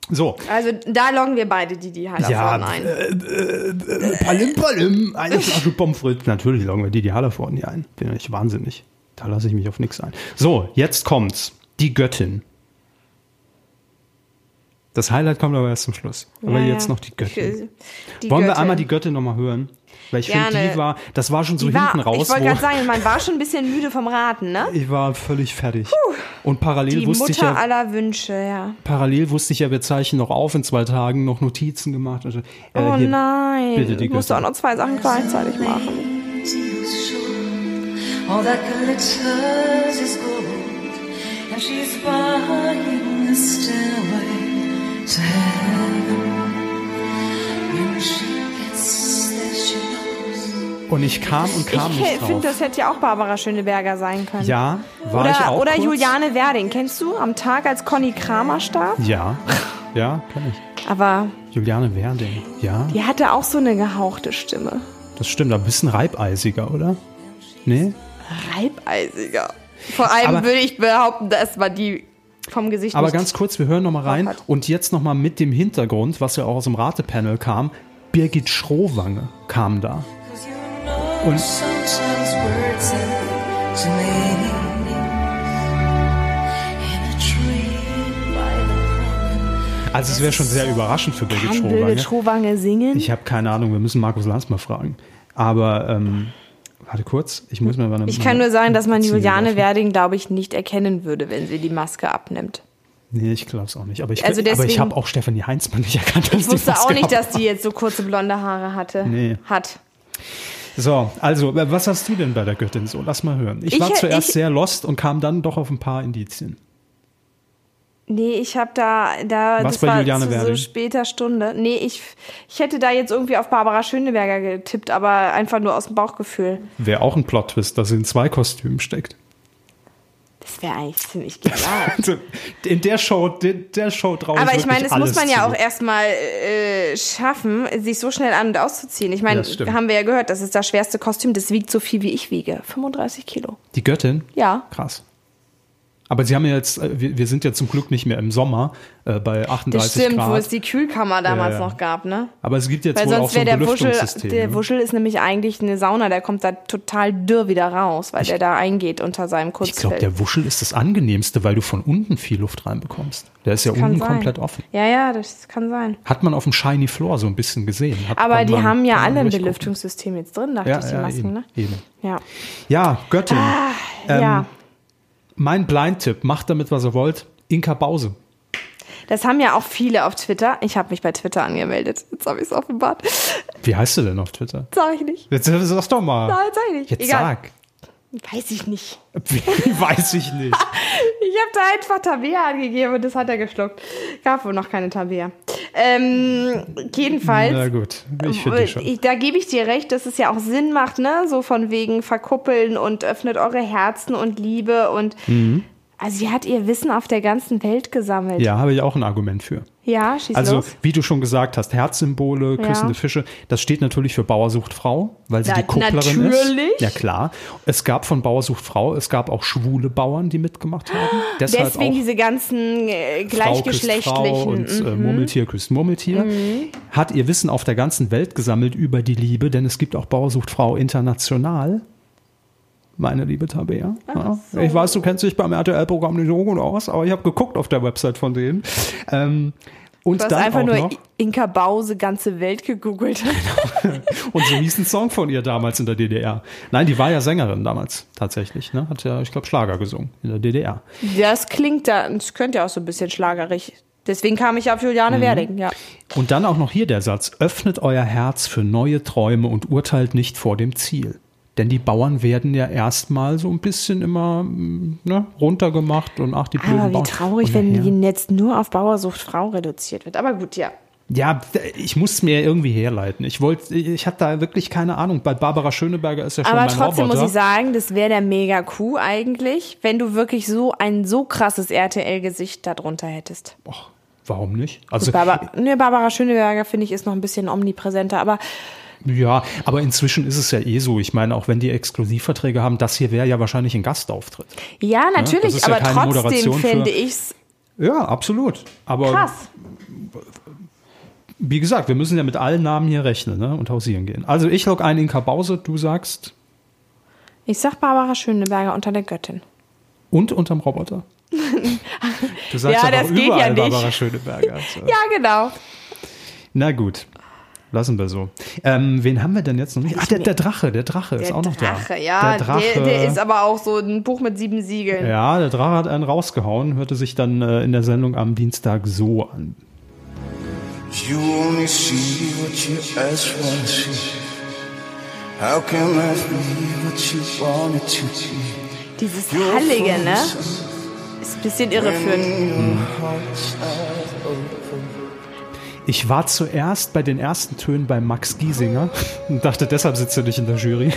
So, Also da loggen wir beide die, die halt Ja, ein. äh, Palim Palim, eine Flasche Pommes frites. Natürlich loggen wir Didi Hallervorden hier ein. Bin nicht wahnsinnig. Da lasse ich mich auf nichts ein. So, jetzt kommt's. Die Göttin. Das Highlight kommt aber erst zum Schluss. Aber Ja, jetzt noch die Göttin. Die Wollen wir Göttin. einmal die Göttin nochmal hören? Weil ich finde, die war, das war schon so war, hinten raus. ich wollte wo- gerade sagen, man war schon ein bisschen müde vom Raten, ne? Ich war völlig fertig. Und parallel Die wusste Mutter ich ja, aller Wünsche, ja. parallel wusste ich ja, wir zeichnen noch auf in zwei Tagen noch Notizen gemacht. Also, äh, Oh hier, nein. bitte die du musst auch noch zwei Sachen gleichzeitig machen. All that glitters is gold, and she's buying a stairway to heaven. Und ich kam und kam Ich nicht drauf. finde, das hätte ja auch Barbara Schöneberger sein können. ja, war ich Oder, auch oder kurz? Juliane Werding. Kennst du? Am Tag, als Conny Kramer starb? Ja, ja, kann ich. Aber Juliane Werding. Ja, die hatte auch so eine gehauchte Stimme. das stimmt. Ein bisschen reibeisiger, oder? Nee? Reibeisiger. Vor allem Aber- würde ich behaupten, dass man die vom Gesicht Aber ganz kurz, wir hören noch mal rein. Und jetzt noch mal mit dem Hintergrund, was ja auch aus dem Ratepanel kam. Birgit Schrowange kam da. Und- Also es wäre schon sehr überraschend für Birgit Kann Schrowange. Birgit Schrowange singen? Ich habe keine Ahnung, wir müssen Markus Lanz mal fragen. Aber, ähm, warte kurz, ich muss mir mal eine Ich kann nur sagen, dass man Juliane. Werding, glaube ich, nicht erkennen würde, wenn sie die Maske abnimmt. Nee, ich glaube es auch nicht. Aber ich, Also aber ich habe auch Stefanie Heinzmann nicht erkannt. Ich wusste die auch nicht, dass die jetzt so kurze blonde Haare hatte. Nee. Hat. So, also, äh, was hast du denn bei der Göttin so? Lass mal hören. Ich, Ich- war zuerst ich- sehr lost und kam dann doch auf ein paar Indizien. Nee, ich habe da, da Was das bei war Juliane zu so später Stunde. Nee, ich, ich hätte da jetzt irgendwie auf Barbara Schöneberger getippt, aber einfach nur aus dem Bauchgefühl. Wäre auch ein Plot-Twist, dass sie in zwei Kostümen steckt. Das wäre eigentlich ziemlich genial. Also, in der Show, der, der Show traue Aber ich meine, das muss man ja auch erstmal äh, schaffen, sich so schnell an- und auszuziehen. Ich meine, Ja, haben wir ja gehört, das ist das schwerste Kostüm, das wiegt so viel wie ich wiege. 35 Kilo. Die Göttin? Ja. Krass. Aber sie haben ja jetzt, äh, wir, wir sind ja zum Glück nicht mehr im Sommer äh, bei 38 Das stimmt, Grad. wo es die Kühlkammer damals Ja, ja. noch gab, ne? Aber es gibt jetzt Weil wohl auch sonst so wäre ein der Wuschel, Belüftungssystem. der ne? Wuschel ist nämlich eigentlich eine Sauna, der kommt da total dürr wieder raus, weil der da eingeht unter seinem Ich Kurzfeld. glaube, der Wuschel ist das angenehmste, weil du von unten viel Luft reinbekommst. Der ist ja Kann unten sein. komplett offen. Ja, ja, das kann sein. Hat man auf dem Shiny Floor so ein bisschen gesehen. Hat, Aber die man- haben ja alle ein. Belüftungssystem jetzt drin, dachte Ja, ich, die ja, Masken, eben, ne? eben. Ja. Ja, Göttin. Ähm, ja. Mein Blind-Tipp, macht damit, was ihr wollt. Inka Bause. Das haben ja auch viele auf Twitter. Ich habe mich bei Twitter angemeldet. Jetzt habe ich es offenbart. Wie heißt du denn auf Twitter? Sag ich nicht. Jetzt sag's doch mal. Nein, sag ich nicht. Jetzt Egal. sag. Weiß ich nicht. Weiß ich nicht. Ich habe da einfach Tabea angegeben und das hat er geschluckt. Gab wohl noch keine Tabea. Ähm, jedenfalls. Na gut, ich finde die schon. Da gebe ich dir recht, dass es ja auch Sinn macht, ne? So von wegen verkuppeln und öffnet eure Herzen und Liebe und Mhm. Also sie hat ihr Wissen auf der ganzen Welt gesammelt. Ja, habe ich auch ein Argument für. Ja, schieß Also, los. wie du schon gesagt hast, Herzsymbole, Ja. küssende Fische, das steht natürlich für Bauersucht Frau, weil sie Na- die Kupplerin natürlich. ist. Ja, klar. Es gab von Bauersucht Frau, es gab auch schwule Bauern, die mitgemacht haben. Deshalb Deswegen auch diese ganzen äh, Frau küsst Frau gleichgeschlechtlichen. und äh, mhm. Murmeltier küsst Murmeltier. Hat ihr Wissen auf der ganzen Welt gesammelt über die Liebe, denn es gibt auch Bauersucht Frau international. Meine liebe Tabea. Ja. Ich weiß, du kennst dich beim RTL-Programm nicht so gut aus, aber ich habe geguckt auf der Website von denen. Ähm, und Du hast dann einfach nur noch, Inka Bause ganze Welt gegoogelt. und so hieß ein Song von ihr damals in der DDR. Nein, die war ja Sängerin damals tatsächlich. Ne? Hat ja, ich glaube, Schlager gesungen in der DDR. Das klingt da, das könnte ja auch so ein bisschen schlagerig. Deswegen kam ich auf Mhm. Juliane Werding, ja. Und dann auch noch hier der Satz, öffnet euer Herz für neue Träume und urteilt nicht vor dem Ziel. Denn die Bauern werden ja erstmal so ein bisschen immer mm, ne, runtergemacht und ach, die blöden Aber wie Bauern. traurig, wenn die jetzt nur auf Bauersucht Frau reduziert wird. Aber gut, ja. Ja, ich muss mir irgendwie herleiten. Ich wollte, ich habe da wirklich keine Ahnung. Bei Barbara Schöneberger ist ja schon Aber mein trotzdem Roboter. muss ich sagen, das wäre der mega Coup eigentlich, wenn du wirklich so ein so krasses RTL-Gesicht darunter hättest. Och, warum nicht? Also Barbara, ne, Barbara Schöneberger, finde ich, ist noch ein bisschen omnipräsenter, aber ja, aber inzwischen ist es ja eh so. Ich meine, auch wenn die Exklusivverträge haben, das hier wäre ja wahrscheinlich ein Gastauftritt. ja, das natürlich, ja aber keine trotzdem Moderation für- fände ich's Ja, absolut. Aber krass. wie gesagt, wir müssen ja mit allen Namen hier rechnen ne? und hausieren gehen. Also ich log ein Inka Bause, du sagst Ich sag Barbara Schöneberger unter der Göttin. und unterm Roboter. Du sagst Ja, das geht ja überall nicht. Barbara Schöneberger. Also. Ja, genau. Na gut. Lassen wir so. Ähm, wen haben wir denn jetzt noch nicht? Ach, der, der Drache, der Drache ist Der auch noch Drache, da. ja, der Drache. Der, der ist aber auch so ein Buch mit sieben Siegeln. ja, der Drache hat einen rausgehauen, hörte sich dann äh, in der Sendung am Dienstag so an. You only see what you ask for to see. How can life be what you want it to be? Dieses Hallige, ne? Ist ein bisschen irreführend. Ich war zuerst bei den ersten Tönen bei Max Giesinger und dachte, deshalb sitzt er nicht in der Jury.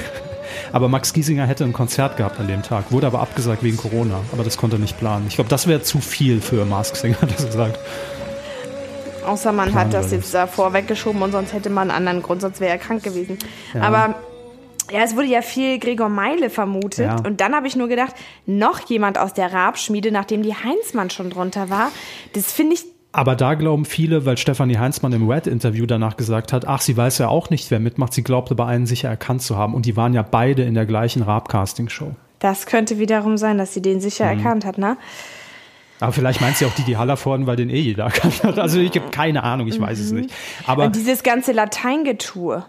Aber Max Giesinger hätte ein Konzert gehabt an dem Tag, wurde aber abgesagt wegen Corona. Aber das konnte er nicht planen. Ich glaube, das wäre zu viel für Mask Singer, dass er sagt. Außer man hat das jetzt davor weggeschoben und sonst hätte man einen anderen Grund, sonst wäre er krank gewesen. Ja. Aber ja, es wurde ja viel Gregor Meile vermutet. Ja. Und dann habe ich nur gedacht, noch jemand aus der Rabschmiede, nachdem die Heinzmann schon drunter war. Das finde ich Aber da glauben viele, weil Stefanie Heinzmann im Red-Interview danach gesagt hat, ach, sie weiß ja auch nicht, wer mitmacht. Sie glaubte, bei einen sicher erkannt zu haben. Und die waren ja beide in der gleichen Raab-Casting-Show. Das könnte wiederum sein, dass sie den sicher Mhm. erkannt hat, ne? Aber vielleicht meint sie auch die, die Hallervorden, weil den eh jeder erkannt hat. Also ich habe keine Ahnung, ich weiß es nicht. Aber Und dieses ganze Lateingetue.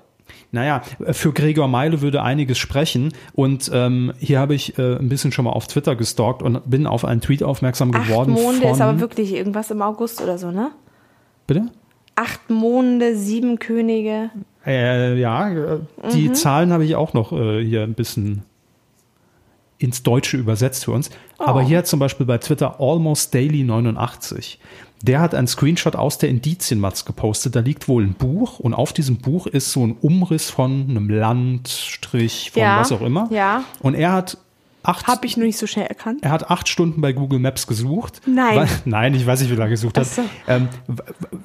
Naja, für Gregor Meile würde einiges sprechen. Und ähm, hier habe ich äh, ein bisschen schon mal auf Twitter gestalkt und bin auf einen Tweet aufmerksam Acht geworden. Monde von, ist aber wirklich irgendwas im August oder so, ne? Bitte? Acht Monde, sieben Könige. Äh, ja, äh, die Mhm. Zahlen habe ich auch noch äh, hier ein bisschen ins Deutsche übersetzt für uns. Oh. Aber hier zum Beispiel bei Twitter Almost Daily 89. Der hat einen Screenshot aus der Indizienmatz gepostet. Da liegt wohl ein Buch und auf diesem Buch ist so ein Umriss von einem Landstrich, von Ja, was auch immer. ja. Und er hat acht Hab ich nur nicht so schnell erkannt. Er hat acht Stunden bei Google Maps gesucht. Nein. Wa- nein, ich weiß nicht, wie lange er gesucht hat. So. Ähm,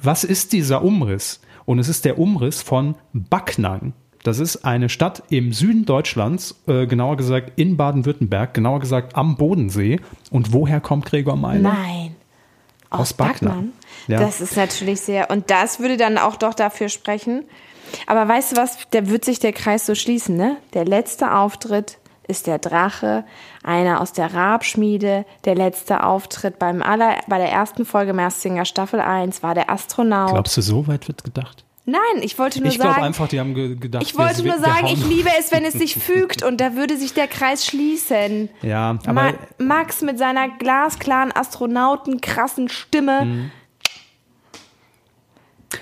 was ist dieser Umriss? Und es ist der Umriss von Backnang. Das ist eine Stadt im Süden Deutschlands, äh, genauer gesagt in Baden-Württemberg, genauer gesagt am Bodensee. Und woher kommt Gregor Meile? Nein. Aus Backnang. Backnang? Ja. Das ist natürlich sehr. Und das würde dann auch doch dafür sprechen. Aber weißt du was? Da wird sich der Kreis so schließen, ne? Der letzte Auftritt ist der Drache, einer aus der Rabschmiede. Der letzte Auftritt beim aller, bei der ersten Folge Massinger Staffel 1 war der Astronaut. Glaubst du, so weit wird gedacht? Nein, ich wollte nur Ich glaube sagen. einfach, die haben ge gedacht, ich wollte wir- nur sagen, ich liebe es, wenn es sich fügt und da würde sich der Kreis schließen. Ja, aber Ma Max mit seiner glasklaren Astronauten krassen Stimme. Mhm.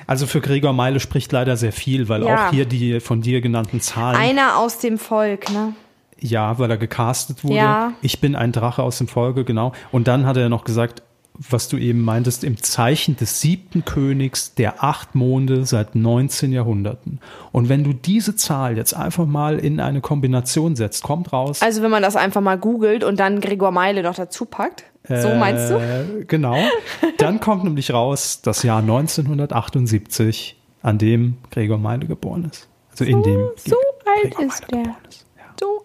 also für Gregor Meile spricht leider sehr viel, weil Ja. auch hier die von dir genannten Zahlen Einer aus dem Volk, ne? Ja, weil er gecastet wurde. Ja. Ich bin ein Drache aus dem Folge, genau. Und dann hat er noch gesagt, was du eben meintest, im Zeichen des siebten Königs der acht Monde seit 19 Jahrhunderten. Und wenn du diese Zahl jetzt einfach mal in eine Kombination setzt, kommt raus. Also wenn man das einfach mal googelt und dann Gregor Meile noch dazu packt. So meinst du? Äh, genau. Dann kommt nämlich raus das Jahr 1978, an dem Gregor Meile geboren ist. Also in dem so alt Gregor ist Meile der. geboren ist. Ja.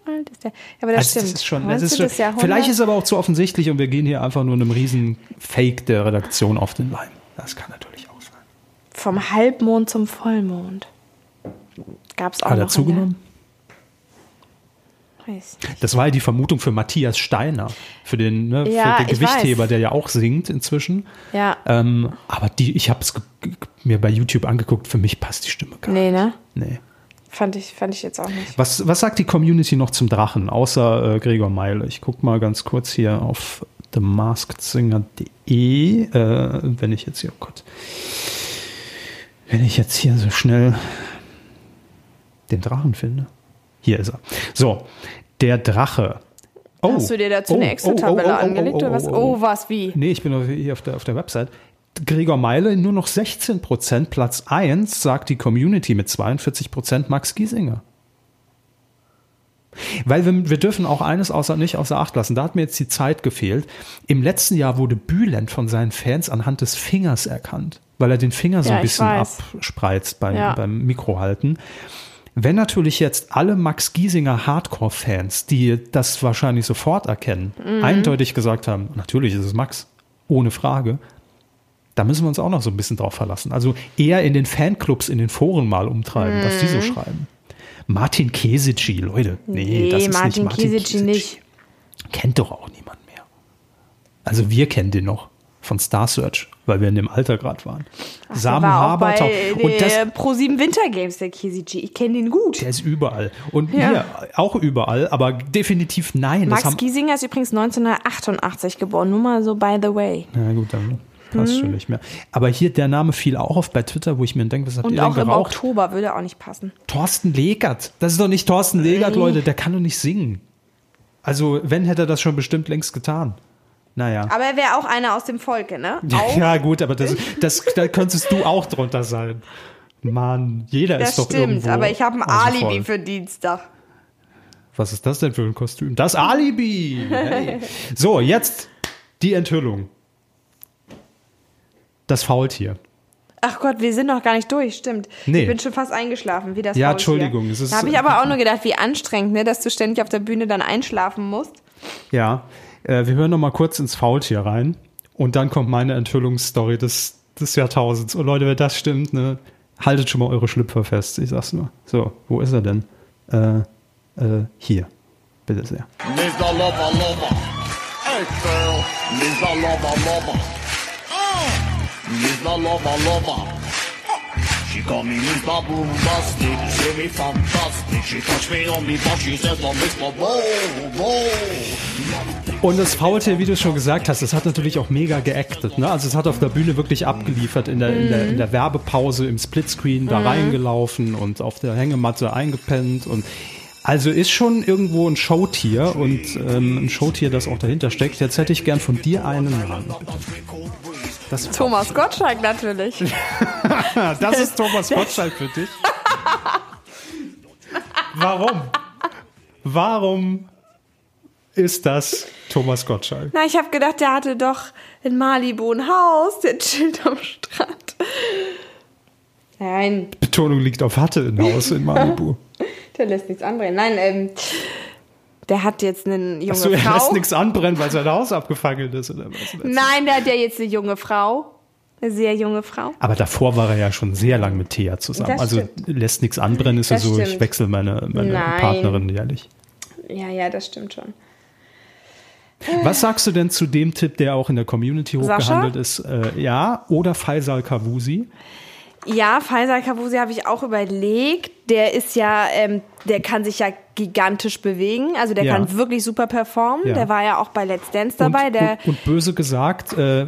Alt ist der. Ja, aber das Also stimmt. das ist schon, das ist schon Jahrhundert? vielleicht ist es aber auch zu offensichtlich und wir gehen hier einfach nur einem riesen Fake der Redaktion auf den Leim. Das kann natürlich auch sein. Vom Halbmond zum Vollmond. Gab es auch Hat er zugenommen? Das war ja die Vermutung für Matthias Steiner, für den, ne, Ja, für den ich Gewichtheber, weiß. der ja auch singt inzwischen. Ja. Ähm, aber die, ich habe es mir bei YouTube angeguckt, für mich passt die Stimme gar Nee, ne? nicht. Nee. Fand ich, fand ich jetzt auch nicht. Was, was sagt die Community noch zum Drachen, außer äh, Gregor Meile? Ich gucke mal ganz kurz hier auf themaskedsinger.de, äh, wenn ich jetzt hier, oh Gott, wenn ich jetzt hier so schnell den Drachen finde. Hier ist er. So, der Drache. Oh, Hast du dir dazu oh, eine Excel-Tabelle angelegt oder was? Oh, was, wie? Nee, ich bin auf- hier auf der, auf der Website. Gregor Meile nur noch 16 Prozent, Platz 1, sagt die Community mit 42 Prozent Max Giesinger. Weil wir, wir dürfen auch eines außer, nicht außer Acht lassen. Da hat mir jetzt die Zeit gefehlt. Im letzten Jahr wurde Bülent von seinen Fans anhand des Fingers erkannt, weil er den Finger so Ja, ein bisschen weiß. abspreizt beim, Ja. beim Mikrohalten. Wenn natürlich jetzt alle Max Giesinger Hardcore-Fans, die das wahrscheinlich sofort erkennen, Mhm. eindeutig gesagt haben, natürlich ist es Max, ohne Frage, da müssen wir uns auch noch so ein bisschen drauf verlassen. Also eher in den Fanclubs, in den Foren mal umtreiben, was die Mhm. so schreiben. Martin Kesici, Leute. Nee, das ist Martin nicht Martin Kisici nicht. Kennt doch auch niemand mehr. Also wir kennen den noch von Star Search, weil wir in dem Alter gerade waren. Samu war Habertau. Und das, der Pro7 Winter Games, der Kisici. Ich kenne den gut. der ist überall. Und Ja. hier auch überall, aber definitiv nein. Max Giesinger ist übrigens 1988 geboren. Nur mal so by the way. na gut, dann passt schon nicht mehr. Aber hier, der Name fiel auch auf bei Twitter, wo ich mir denke, was habt Und ihr denn auch im geraucht? Oktober würde auch nicht passen. Thorsten Legert. Das ist doch nicht Thorsten Legert, Leute. Der kann doch nicht singen. Also, wenn, hätte er das schon bestimmt längst getan. Naja. Aber er wäre auch einer aus dem Volke, ne? Auch. Ja, gut, aber das, das, da könntest du auch drunter sein. Mann, jeder Das ist doch stimmt, irgendwo. aber ich habe ein Alibi Volk. für Dienstag. Was ist das denn für ein Kostüm? Das Alibi! Hey. So, jetzt die Enthüllung. Das Faultier. Ach Gott, wir sind noch gar nicht durch, stimmt. Nee. Ich bin schon fast eingeschlafen, wie das Ja, Faultier. Entschuldigung, es ist- Da habe ich aber auch nur gedacht, wie anstrengend, ne, dass du ständig auf der Bühne dann einschlafen musst. Ja, äh, wir hören noch mal kurz ins Faultier rein. Und dann kommt meine Enthüllungsstory des, des Jahrtausends. Und Leute, wenn das stimmt, ne, haltet schon mal eure Schlüpfer fest. Ich sag's nur. So, wo ist er denn? Äh, äh, hier. Bitte sehr. Mr. Lover Lover. Hey girl, Mr. Lover Lover. Mr. Lover Lover. She call me Mr. Boombastic, say me fantastic. She touch me on me butt, she says, oh, Mr. Whoa. Und das Faultier, wie du schon gesagt hast, das hat natürlich auch mega geactet. Ne? Also es hat auf der Bühne wirklich abgeliefert, in der, in der, in der Werbepause, im Splitscreen da reingelaufen und auf der Hängematte eingepennt. Und also ist schon irgendwo ein Showtier und ähm, ein Showtier, das auch dahinter steckt. Jetzt hätte ich gern von dir einen Namen. Das, Thomas Gottschalk natürlich. das ist Thomas Gottschalk für dich. Warum? Warum ist das Thomas Gottschalk? Na, ich habe gedacht, der hatte doch in Malibu ein Haus, der chillt am Strand. Nein, Betonung liegt auf hatte in Haus in Malibu. der lässt nichts anbrennen. Nein, ähm, der hat jetzt eine junge Achso, er Frau. lässt nichts anbrennen, weil sein Haus abgefackelt ist oder was? Nein, der hat ja jetzt eine junge Frau. Eine sehr junge Frau. Aber davor war er ja schon sehr lang mit Thea zusammen. Das Also stimmt. lässt nichts anbrennen, ist ja Das so, ich stimmt. wechsle meine, meine Nein. Partnerin jährlich. Ja, ja, das stimmt schon. Was sagst du denn zu dem Tipp, der auch in der Community Sascha? hochgehandelt ist? Äh, ja, oder Faisal Kavusi? Ja, Faisal Kavusi habe ich auch überlegt. Der ist ja, ähm, der kann sich ja gigantisch bewegen. Also der Ja. kann wirklich super performen. Ja. Der war ja auch bei Let's Dance dabei. und, der, und, und böse gesagt, äh,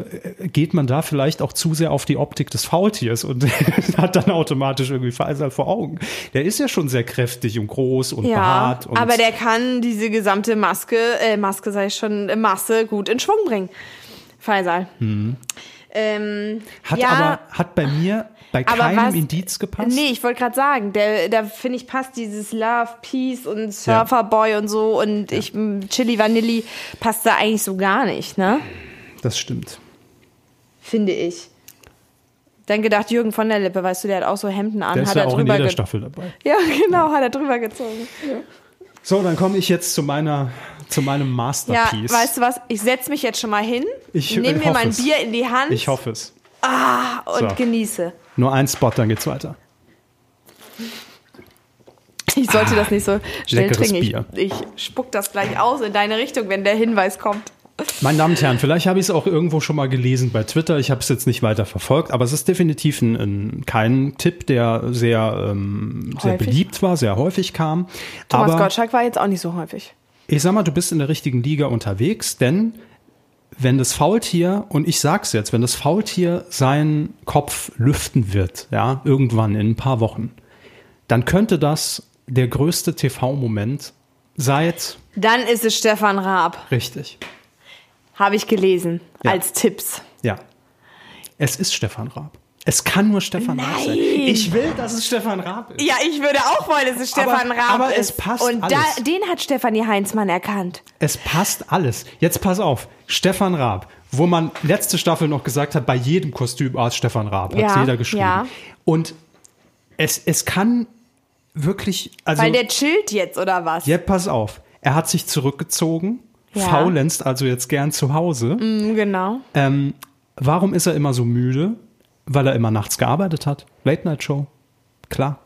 geht man da vielleicht auch zu sehr auf die Optik des Faultiers und hat dann automatisch irgendwie Faisal vor Augen. Der ist ja schon sehr kräftig und groß und ja, behaart. Und aber der kann diese gesamte Maske, äh, Maske sei schon, äh, Masse gut in Schwung bringen. Faisal. Mhm. Ähm, Hat ja, aber hat bei mir bei Aber keinem was- Indiz gepasst. Nee, ich wollte gerade sagen, der, da finde ich passt dieses Love, Peace und Surferboy und so und ich m, Chili Vanilli passt da eigentlich so gar nicht, ne? Das stimmt. Finde ich. Dann gedacht, Jürgen von der Lippe, weißt du, der hat auch so Hemden an, Der ist hat ja er auch in drüber jeder Staffel dabei. Ja, genau, hat er drüber gezogen. So, dann komme ich jetzt zu meiner zu meinem Ja, Masterpiece. weißt du was? Ich setze mich jetzt schon mal hin, Ich- nehme ich mir mein es. Bier in die Hand ich hoffe es. Und So. genieße. Nur ein Spot, dann geht's weiter. Ich sollte das nicht so schnell Ah, trinken. Ich, ich spuck das gleich aus in deine Richtung, wenn der Hinweis kommt. Meine Damen und Herren, vielleicht habe ich es auch irgendwo schon mal gelesen bei Twitter. Ich habe es jetzt nicht weiter verfolgt, aber es ist definitiv ein, ein, kein Tipp, der sehr, ähm, sehr beliebt war, sehr häufig kam. Thomas aber Gottschalk war jetzt auch nicht so häufig. ich sag mal, du bist in der richtigen Liga unterwegs, denn wenn das Faultier, und ich sag's jetzt, wenn das Faultier seinen Kopf lüften wird, ja, irgendwann in ein paar Wochen, dann könnte das der größte TV-Moment seit, Dann ist es Stefan Raab, richtig, habe ich gelesen, Ja. als Tipps. ja. Es ist Stefan Raab. Es kann nur Stefan Raab sein. Ich will, dass es Stefan Raab ist. Ja, ich würde auch wollen, dass es Aber- Stefan Raab aber ist. es passt Und da, alles. den hat Stefanie Heinzmann erkannt. Es passt alles. Jetzt pass auf. Stefan Raab, wo man letzte Staffel noch gesagt hat, bei jedem Kostümarzt Stefan Raab, hat Ja, jeder geschrieben. ja. Und es, es kann wirklich, also, Weil der chillt jetzt, oder was? ja, pass auf. Er hat sich zurückgezogen, Ja. faulenzt also jetzt gern zu Hause. Mm, Genau. Ähm, warum ist er immer so müde? Weil er immer nachts gearbeitet hat. Late Night Show. Klar.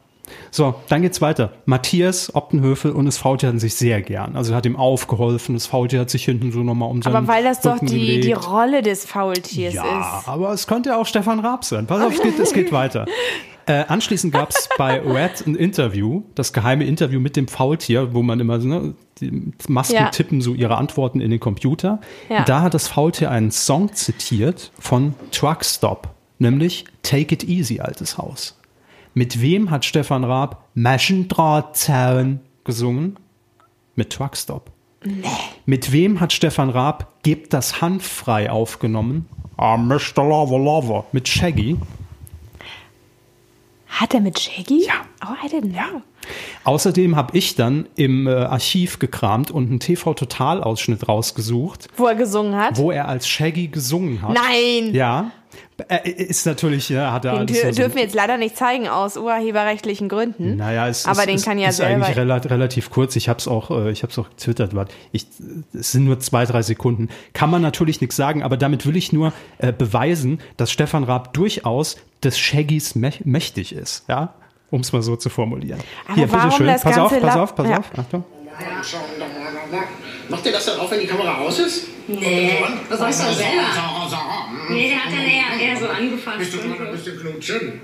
So, dann geht's weiter. Matthias Optenhöfel und das Faultier hatten sich sehr gern. Also er hat ihm aufgeholfen. Das Faultier hat sich hinten so nochmal um seinen Aber weil das doch Rücken die, die gelegt. Rolle des Faultiers Ja, ist. aber es könnte ja auch Stefan Raab sein. Pass auf, es geht, es geht weiter. Äh, anschließend gab es bei Red ein Interview, das geheime Interview mit dem Faultier, wo man immer so, ne, die Masken Ja. tippen so ihre Antworten in den Computer. Ja. Da hat das Faultier einen Song zitiert von Truckstop, nämlich Take It Easy, altes Haus. Mit wem hat Stefan Raab Maschendrahtzaun gesungen? Mit Truckstop. Mit wem hat Stefan Raab Gebt das Hand frei aufgenommen? Ah, Mr. Lover Lover. Mit Shaggy. Hat er mit Shaggy? Ja. Oh, I didn't know. Außerdem habe ich dann im äh, Archiv gekramt und einen TV-Total-Ausschnitt rausgesucht, Wo er gesungen hat? wo er als Shaggy gesungen hat. Nein! Ja. Äh, ist natürlich, ja, hat er Den alles dür dürfen wir jetzt leider nicht zeigen aus urheberrechtlichen Gründen. Naja, es Aber ist, den es kann ja ist selber. eigentlich rela relativ kurz. Ich habe es auch, äh, ich habe es auch getwittert. Warte, ich, es sind nur zwei, drei Sekunden. Kann man natürlich nichts sagen, aber damit will ich nur äh, beweisen, dass Stefan Raab durchaus des Shaggys mä- mächtig ist, ja, um es mal so zu formulieren. Aber warum das pass auf, Ganze pass la- auf, pass Ja. auf, Achtung. Macht ihr das dann auch, wenn die Kamera aus ist? Nee, was sagst du denn selber? Hm. Nee, der hat dann eher, eher so angefasst. Bist du mal ein bisschen knutschen?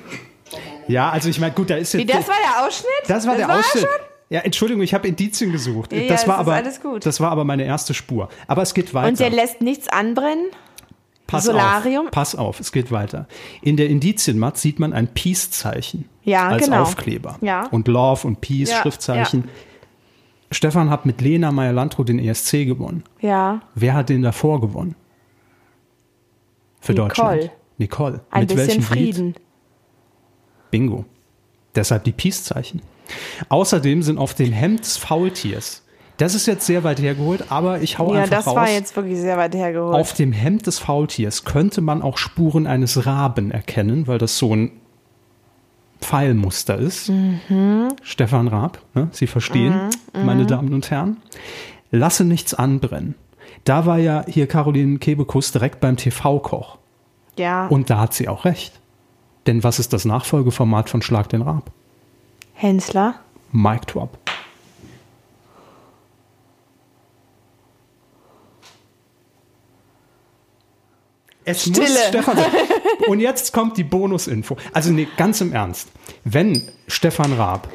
Ja, also ich meine, gut, da ist jetzt Wie, das war der Ausschnitt? Das war der er Ausschnitt. schon? Ja, Entschuldigung, ich habe Indizien gesucht. Ja, ja, das es war aber alles gut. das war aber meine erste Spur. Aber es geht weiter. Und der lässt nichts anbrennen? Pass Solarium? Auf, pass auf, es geht weiter. In der Indizienmatt sieht man ein Peace-Zeichen Ja, als genau. Aufkleber. Ja. Und Love und Peace, Ja, Schriftzeichen. Stefan hat mit Lena Meyer-Landrut den ESC gewonnen. Ja. Wer hat den davor gewonnen? Für Nicole. Deutschland. Nicole. Ein mit bisschen welchem Frieden. Lied? Bingo. Deshalb die Peace-Zeichen. Außerdem sind auf dem Hemd des Faultiers, das ist jetzt sehr weit hergeholt, aber ich hau Ja, einfach das raus. war jetzt wirklich sehr weit hergeholt. Auf dem Hemd des Faultiers könnte man auch Spuren eines Raben erkennen, weil das so ein Pfeilmuster ist. Mhm. Stefan Raab, ne? Sie verstehen, meine Damen und Herren. Lasse nichts anbrennen. Da war ja hier Caroline Kebekus direkt beim TV-Koch. ja. Und da hat sie auch recht. Denn was ist das Nachfolgeformat von Schlag den Raab? Hensler? Mic Drop. Es muss Stille. Stefan sein. Und jetzt kommt die Bonusinfo. Also nee, ganz im Ernst. Wenn Stefan Raab,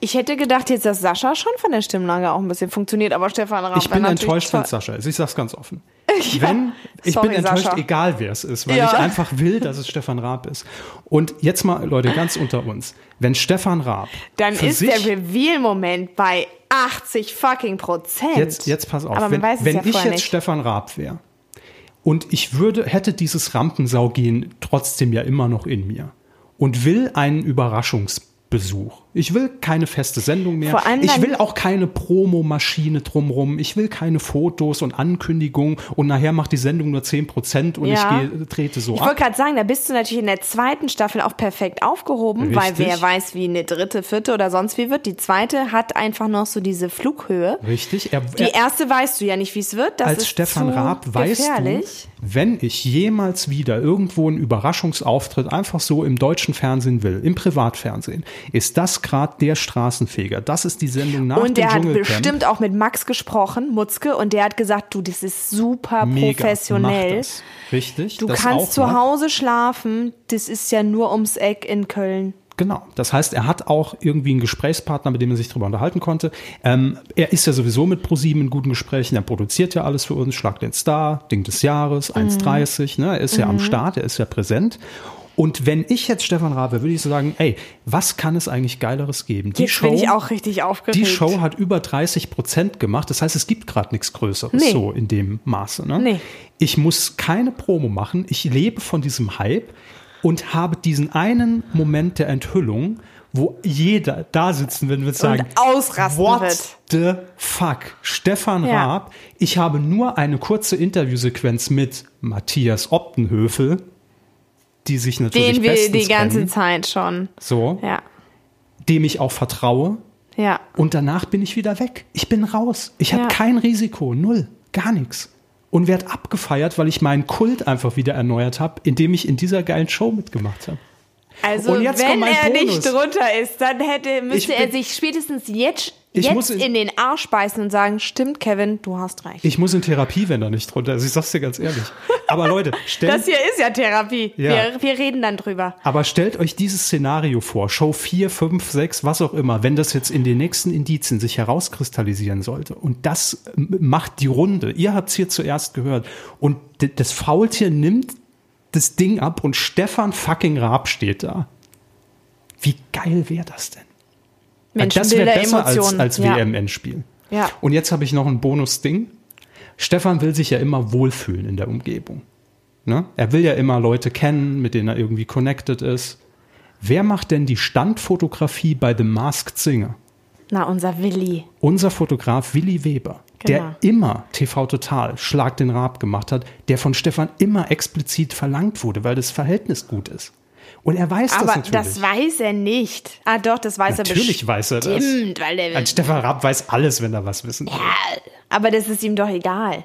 Ich hätte gedacht jetzt, dass Sascha schon von der Stimmlage auch ein bisschen funktioniert, aber Stefan Raab ich bin enttäuscht, es Sascha ist. Ich sag's ganz offen. Wenn, ich Sorry, bin enttäuscht, Sascha. egal wer es ist, weil Ja. ich einfach will, dass es Stefan Raab ist. Und jetzt mal, Leute, ganz unter uns. Wenn Stefan Raab Dann ist sich, der Reveal-Moment bei 80 fucking Prozent. Jetzt, jetzt pass auf, Aber man wenn, weiß es wenn ja ich jetzt nicht. Stefan Raab wäre Und ich würde, hätte dieses Rampensau-Gen trotzdem ja immer noch in mir. Und will einen Überraschungsbesuch. Ich will keine feste Sendung mehr. Vor allem ich will auch keine Promomaschine drumrum. Ich will keine Fotos und Ankündigungen und nachher macht die Sendung nur 10% und Ja. ich gehe, trete so Ich ab. wollte gerade sagen, da bist du natürlich in der zweiten Staffel auch perfekt aufgehoben, weil Richtig. wer weiß, wie eine dritte, vierte oder sonst wie wird. Die zweite hat einfach noch so diese Flughöhe. Richtig. Er, Die er, erste weißt du ja nicht, wie es wird. Das als Stefan Raab weißt gefährlich. du, wenn ich jemals wieder irgendwo einen Überraschungsauftritt einfach so im deutschen Fernsehen will, im Privatfernsehen, ist das gerade der Straßenfeger. Das ist die Sendung nach Und dem der hat Dschungelcamp. bestimmt auch mit Max gesprochen, Mutzke, und der hat gesagt, du, das ist super Mega, professionell. das. Richtig. Du kannst zu. Hause schlafen, das ist ja nur ums Eck in Köln. Genau. Das heißt, er hat auch irgendwie einen Gesprächspartner, mit dem er sich darüber unterhalten konnte. Ähm, er ist ja sowieso mit ProSieben in guten Gesprächen. Er produziert ja alles für uns. Schlag den Star, Ding des Jahres, Mhm. 1,30. Ne? Er ist ja am Start, er ist ja präsent. Und wenn ich jetzt Stefan Raab wäre, würde ich so sagen, ey, was kann es eigentlich Geileres geben? Die Jetzt bin ich auch richtig aufgeregt. die Show hat über 30 Prozent gemacht. Das heißt, es gibt gerade nichts Größeres Nee. so in dem Maße. Ne? Nee. Ich muss keine Promo machen. Ich lebe von diesem Hype und habe diesen einen Moment der Enthüllung, wo jeder da sitzen wird und sagen, ausrasten What wird. the fuck? Stefan Ja. Raab. Ich habe nur eine kurze Interviewsequenz mit Matthias Optenhöfel, die sich natürlich Den wir die ganze kennen, Zeit schon. so, Ja, dem ich auch vertraue. ja. Und danach bin ich wieder weg. Ich bin raus. Ich habe Ja. kein Risiko, null, gar nichts. Und werde abgefeiert, weil ich meinen Kult einfach wieder erneuert habe, indem ich in dieser geilen Show mitgemacht habe. Also wenn er Bonus. nicht drunter ist, dann hätte, müsste Ich er bin- sich spätestens jetzt, Ich jetzt muss in- in, den Arsch beißen und sagen, stimmt Kevin, du hast recht. Ich muss in Therapie, wenn er nicht drunter ist. Ich sag's dir ganz ehrlich. Aber Leute, stellt, das hier ist ja Therapie. Ja. Wir, wir reden dann drüber. aber stellt euch dieses Szenario vor. Show 4, 5, 6, was auch immer. Wenn das jetzt in den nächsten Indizien sich herauskristallisieren sollte und das macht die Runde. Ihr habt's hier zuerst gehört. Und das Faultier nimmt das Ding ab und Stefan fucking Raab steht da. Wie geil wäre das denn? Das wäre Menschenbilder, besser als, Emotionen. als ja. WM-Endspiel. Ja. Und jetzt habe ich noch ein Bonus-Ding. Stefan will sich ja immer wohlfühlen in der Umgebung. Ne? Er will ja immer Leute kennen, mit denen er irgendwie connected ist. Wer macht denn die Standfotografie bei The Masked Singer? Na, unser Willi. Unser Fotograf Willi Weber, Genau. der immer TV Total Schlag den Raab gemacht hat, der von Stefan immer explizit verlangt wurde, weil das Verhältnis gut ist. Und er weiß das Aber natürlich. das weiß er nicht. Ah, doch, das weiß Natürlich er weiß er das. bestimmt, weil er Ein Stefan Raab weiß alles, wenn er was wissen will. Aber das ist ihm doch egal.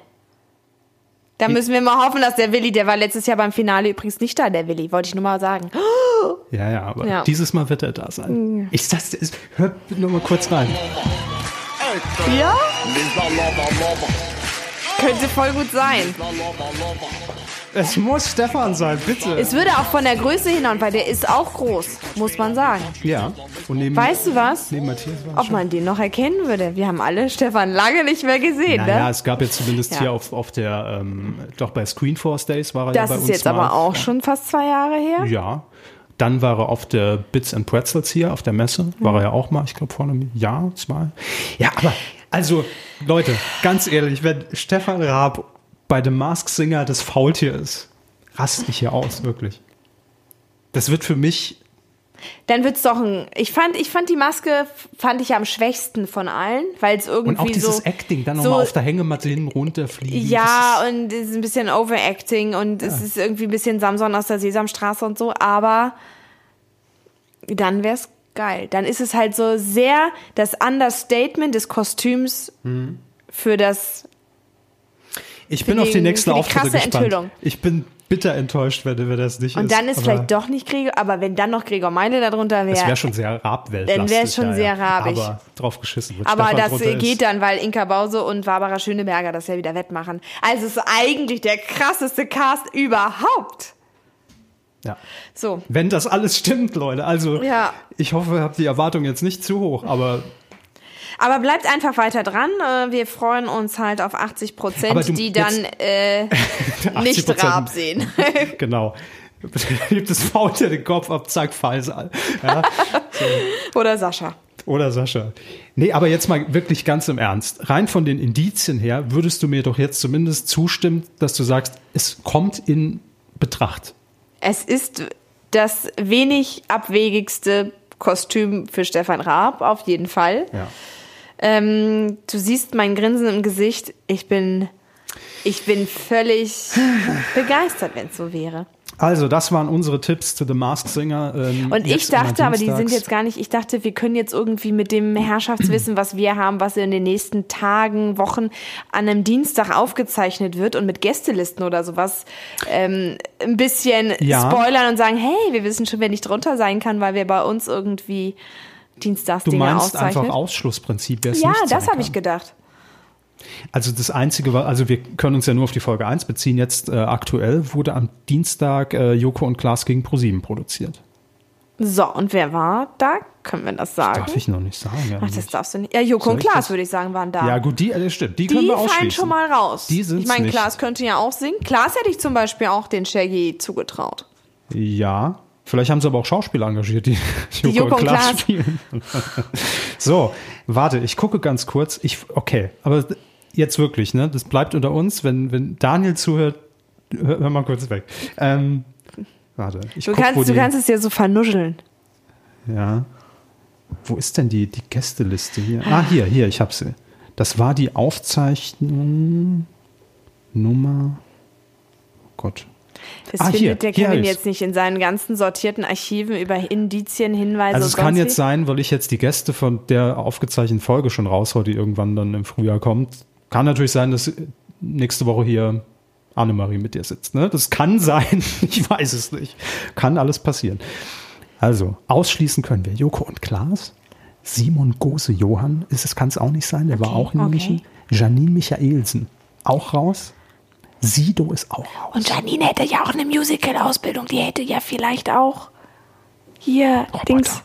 Da müssen wir mal hoffen, dass der Willi, der war letztes Jahr beim Finale übrigens nicht da, der Willi, wollte ich nur mal sagen. Ja, ja, aber Ja. dieses Mal wird er da sein. Ich das, das hört nur mal kurz rein. Ja? Könnte voll gut sein. Es muss Stefan sein, bitte. Es würde auch von der Größe hinhauen, weil der ist auch groß, muss man sagen. ja. Und neben, Weißt du was? neben Matthias war Ob man den noch erkennen würde. Wir haben alle Stefan lange nicht mehr gesehen, Naja, ne? es gab jetzt zumindest Ja. hier auf, auf der, ähm, doch bei Screenforce Days war er Das ja bei ist uns jetzt mal. aber auch schon fast zwei Jahre her. Ja. Dann war er auf der Bits and Pretzels hier, auf der Messe. War er ja auch mal, ich glaube, vor einem Jahr, zwei. Ja, aber, also, Leute, ganz ehrlich, wenn Stefan Raab bei The Mask Singer das Faultier ist, raste ich hier aus, wirklich. Das wird für mich Dann wird's doch ein. Ich fand, ich fand die Maske fand ich am schwächsten von allen, weil es irgendwie Und auch dieses so. Acting, dann so- nochmal auf der Hängematte hin runterfliegen. Ja, und es ist ein bisschen Overacting und es ist irgendwie ein bisschen Samson aus der Sesamstraße und so, aber dann wär's geil. Dann ist es halt so sehr das Understatement des Kostüms Mhm. für das. Ich bin auf die- nächsten Auftritte gespannt. Ich bin bitter enttäuscht, wenn, wenn das nicht Und ist. dann ist aber vielleicht doch nicht Gregor, aber wenn dann noch Gregor Meile darunter Es wäre wäre. schon sehr Rabwelt. Dann wär's schon sehr rabig. Aber drauf geschissen wird. Aber Stefan das drunter ist. geht dann, weil Inka Bause und Barbara Schöneberger das ja wieder wettmachen. Also es ist eigentlich der krasseste Cast überhaupt. Ja. So. Wenn das alles stimmt, Leute. Also, Ja. ich hoffe, ihr habt die Erwartung jetzt nicht zu hoch, aber Aber bleibt einfach weiter dran. Äh, Wir freuen uns halt auf 80 Aber Prozent, die dann äh, nicht 80%. Raab sehen. genau. Gibt das Faultier den Kopf ab, zack, Fallsaal. Ja. Oder Sascha. Oder Sascha. Nee, aber jetzt mal wirklich ganz im Ernst. Rein von den Indizien her würdest du mir doch jetzt zumindest zustimmen, dass du sagst, es kommt in Betracht. Es ist das wenig abwegigste Kostüm für Stefan Raab, auf jeden Fall. Ja. Ähm, du siehst mein Grinsen im Gesicht. Ich bin, ich bin völlig begeistert, wenn es so wäre. Also, das waren unsere Tipps zu The Masked Singer. ähm, Und ich dachte, aber die sind jetzt gar nicht, ich dachte, wir können jetzt irgendwie mit dem Herrschaftswissen, was wir haben, was in den nächsten Tagen, Wochen an einem Dienstag aufgezeichnet wird und mit Gästelisten oder sowas ähm, ein bisschen Ja. spoilern und sagen, hey, wir wissen schon, wer nicht drunter sein kann, weil wir bei uns irgendwie Dienstags Du meinst einfach Ausschlussprinzip, wer es ja, nicht das habe ich gedacht. Also das Einzige war, also wir können uns ja nur auf die Folge 1 beziehen. Jetzt äh, aktuell wurde am Dienstag äh, Joko und Klaas gegen ProSieben produziert. So, und wer war da? Können wir das sagen? Darf ich noch nicht sagen. Ach, eigentlich. das darfst du nicht. Ja, Joko Soll und Klaas, würde ich sagen, waren da. Ja, gut, die, äh, stimmt. Die, Die können wir fallen ausschließen. schon mal raus. Die sind's ich meine, nicht. Klaas könnte ja auch singen. Klaas hätte ich zum Beispiel auch den Shaggy zugetraut. Ja, vielleicht haben sie aber auch Schauspieler engagiert, die, Die Joko und Klaas. spielen. so, warte, ich gucke ganz kurz. Ich, okay, aber jetzt wirklich, ne? Das bleibt unter uns. Wenn, wenn Daniel zuhört, hör, hör mal kurz weg. Ähm, warte, ich Du guck, wo kannst, du die, kannst es ja so vernuscheln. Ja. Wo ist denn die, die Gästeliste hier? Ah, hier, hier, ich hab sie. Das war die Aufzeichnung Nummer. Oh Gott. Das Ah, findet hier, der Kevin jetzt nicht in seinen ganzen sortierten Archiven über Indizien, Hinweise Also es kann jetzt wie. sein, weil ich jetzt die Gäste von der aufgezeichneten Folge schon raushau, die irgendwann dann im Frühjahr kommt. Kann natürlich sein, dass nächste Woche hier Annemarie mit dir sitzt. Ne? Das kann sein, ich weiß es nicht. Kann alles passieren. Also, ausschließen können wir Joko und Klaas. Simon Gose Johann, ist es kann es auch nicht sein, der war auch in okay. München. Janine Michaelsen, auch raus. Sido ist auch raus. Und Janine hätte ja auch eine Musical-Ausbildung. Die hätte ja vielleicht auch hier Dings.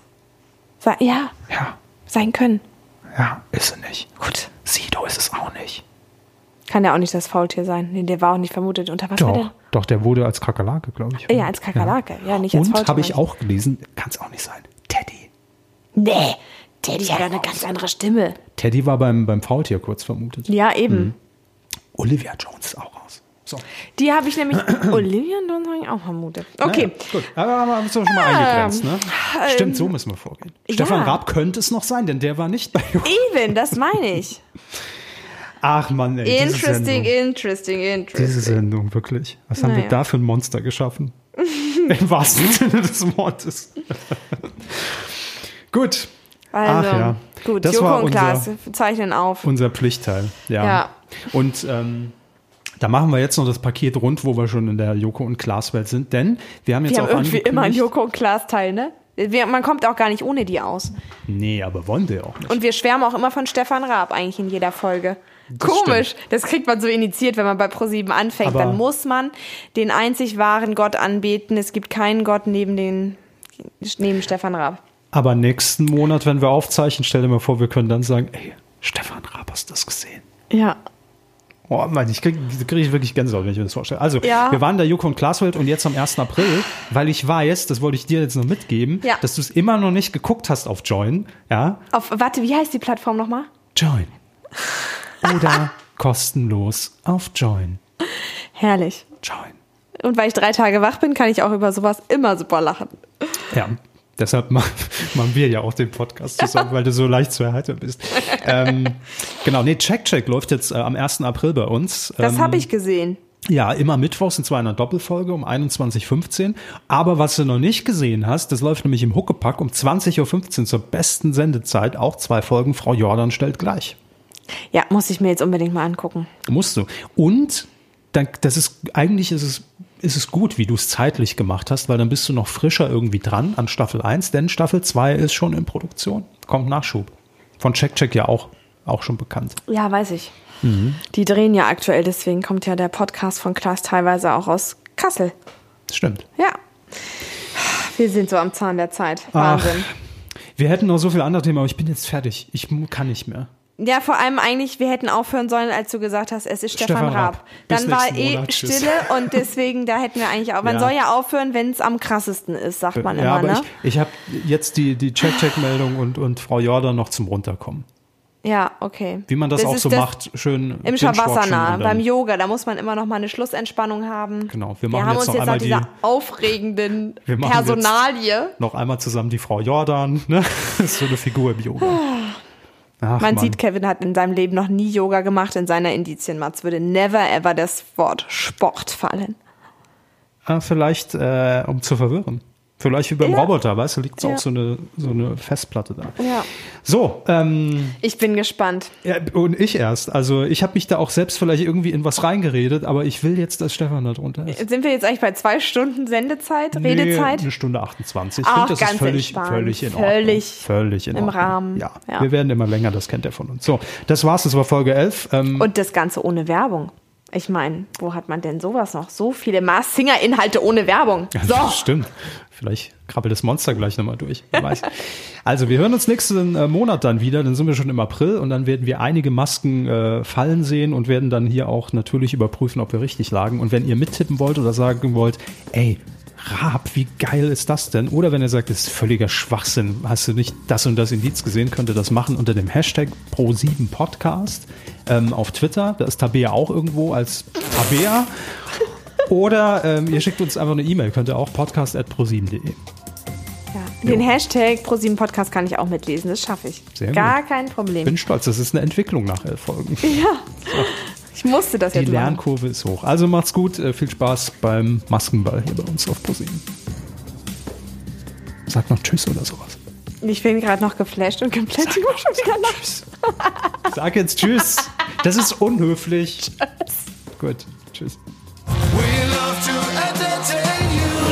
Sa- Ja, Ja, sein können. ja, ist sie nicht. Gut. Sido ist es auch nicht. Kann ja auch nicht das Faultier sein. Nee, der war auch nicht vermutet. Unter was Doch, der? doch, der wurde als Kakerlake, glaube ich. Ja, als Kakerlake. Ja, nicht als Und Faultier. habe ich auch gelesen, kann es auch nicht sein. Teddy. Nee, Teddy hat ja eine ganz andere Stimme. Teddy war beim, beim Faultier kurz vermutet. Ja, eben. Mhm. Olivia Jones ist auch raus. So. Die habe ich nämlich Olivia ich auch vermutet. Okay. Naja, gut, aber haben wir schon mal eingegrenzt, ne? Stimmt, so müssen wir vorgehen. ja. Stefan Raab könnte es noch sein, denn der war nicht bei Even, das meine ich. Ach Mann, ey, Interesting, interesting, interesting. diese Sendung, wirklich. Was haben wir Naja. da für ein Monster geschaffen? Im wahrsten Sinne des Wortes. gut. Also, Ach ja. gut, Das Joko war und unser- Klaas zeichnen auf. Unser Pflichtteil, ja. Ja. Und ähm, da machen wir jetzt noch das Paket rund, wo wir schon in der Joko und Klaas Welt sind, denn wir haben jetzt Wir haben auch irgendwie immer einen Joko und Klaas Teil, ne? Wir, man kommt auch gar nicht ohne die aus. Nee, aber wollen wir auch nicht. Und wir schwärmen auch immer von Stefan Raab eigentlich in jeder Folge. Komisch. Das kriegt man so initiiert, wenn man bei ProSieben anfängt. Aber- Dann muss man den einzig wahren Gott anbeten. Es gibt keinen Gott neben den neben Stefan Raab. Aber nächsten Monat, wenn wir aufzeichnen, stell dir mal vor, wir können dann sagen, ey, Stefan Raab, hast du das gesehen? Ja. Oh Mann, ich kriege krieg ich wirklich Gänsehaut, wenn ich mir das vorstelle. Also, Ja. wir waren der Joko und Klaas Welt und jetzt am 1. April, weil ich weiß, das wollte ich dir jetzt noch mitgeben, Ja. dass du es immer noch nicht geguckt hast auf Join, ja? Auf, warte, wie heißt die Plattform nochmal? Join. Oder kostenlos auf Join. Herrlich. Join. Und weil ich drei Tage wach bin, kann ich auch über sowas immer super lachen. Ja, deshalb ma- machen wir ja auch den Podcast zusammen, weil du so leicht zu erheitern bist. ähm, genau, nee, Check Check läuft jetzt äh, am 1. April bei uns. Das ähm, habe ich gesehen. Ja, immer mittwochs und zwar in einer Doppelfolge um 21.15 Uhr. Aber was du noch nicht gesehen hast, das läuft nämlich im Huckepack um 20.15 Uhr zur besten Sendezeit. Auch zwei Folgen. Frau Jordan stellt gleich. Ja, muss ich mir jetzt unbedingt mal angucken. Musst du. Und dann, das ist, eigentlich ist es, ist es gut, wie du es zeitlich gemacht hast, weil dann bist du noch frischer irgendwie dran an Staffel 1, denn Staffel 2 ist schon in Produktion. Kommt Nachschub. Von Check Check ja auch, auch schon bekannt. Ja, weiß ich. Mhm. Die drehen ja aktuell, deswegen kommt ja der Podcast von Klaas teilweise auch aus Kassel. Stimmt. Ja. Wir sind so am Zahn der Zeit. Ach. Wahnsinn. Wir hätten noch so viele andere Themen, aber ich bin jetzt fertig. Ich kann nicht mehr. Ja, vor allem eigentlich, wir hätten aufhören sollen, als du gesagt hast, es ist Stefan, Stefan Raab. Raab. Dann war eh Monat. Stille und deswegen, da hätten wir eigentlich auch. Man Ja. soll ja aufhören, wenn es am krassesten ist, sagt man ja, immer, aber ne? ich, ich habe jetzt die, die Check-Check-Meldung und, und Frau Jordan noch zum Runterkommen. Ja, okay. Wie man das, auch ist so macht, schön Im Shavasana, beim Yoga, da muss man immer noch mal eine Schlussentspannung haben. Genau, wir Wir machen haben jetzt uns noch jetzt einmal nach dieser die, aufregenden Wir Personalie. noch einmal zusammen die Frau Jordan. Ne? Das ist so eine Figur im Yoga. Ach, Man Mann. sieht, Kevin hat in seinem Leben noch nie Yoga gemacht. In seiner Indizienmatz würde never ever das Wort Sport fallen. Ah, vielleicht, äh, um zu verwirren. Vielleicht wie beim Ja. Roboter, weißt du, liegt Ja. auch so eine, so eine Festplatte da. Ja. So, ähm, Ich bin gespannt. ja, und ich erst. Also ich habe mich da auch selbst vielleicht irgendwie in was reingeredet, aber ich will jetzt, dass Stefan da drunter ist. Sind wir jetzt eigentlich bei zwei Stunden Sendezeit, Redezeit? Nee, eine Stunde 28. Ich finde, das ist völlig, entspannt. völlig in Völlig Ordnung. Völlig in im Ordnung. Rahmen. Ja. Ja. wir werden immer länger, das kennt er von uns. So, das war's, das war Folge 11. Ähm, Und das Ganze ohne Werbung. Ich meine, wo hat man denn sowas noch? So viele Mars Singer Inhalte ohne Werbung. So. Ja, stimmt. Vielleicht krabbelt das Monster gleich nochmal durch. Wer weiß. Also, wir hören uns nächsten äh, Monat dann wieder. Dann sind wir schon im April und dann werden wir einige Masken äh, fallen sehen und werden dann hier auch natürlich überprüfen, ob wir richtig lagen. Und wenn ihr mittippen wollt oder sagen wollt, ey, Raab, wie geil ist das denn? Oder wenn ihr sagt, das ist völliger Schwachsinn, hast du nicht das und das Indiz gesehen, könnt ihr das machen unter dem Hashtag Pro7Podcast ähm, auf Twitter. Da ist Tabea auch irgendwo als Tabea. Oder ähm, ihr schickt uns einfach eine E-Mail, könnt ihr auch podcast.pro7.de. Ja. Den Hashtag Pro7 Podcast kann ich auch mitlesen, das schaffe ich. Sehr Gar gut. kein Problem. Bin stolz, das ist eine Entwicklung nach elf Folgen. ja. Ich musste das Die jetzt machen. Die Lernkurve ist hoch. Also macht's gut. Äh, viel Spaß beim Maskenball hier bei uns auf ProSieben. Sag noch Tschüss oder sowas. Ich bin gerade noch geflasht und komplett über schon wieder nach. Tschüss. Sag jetzt Tschüss. Das ist unhöflich. Tschüss. Gut. Tschüss. We love to entertain you.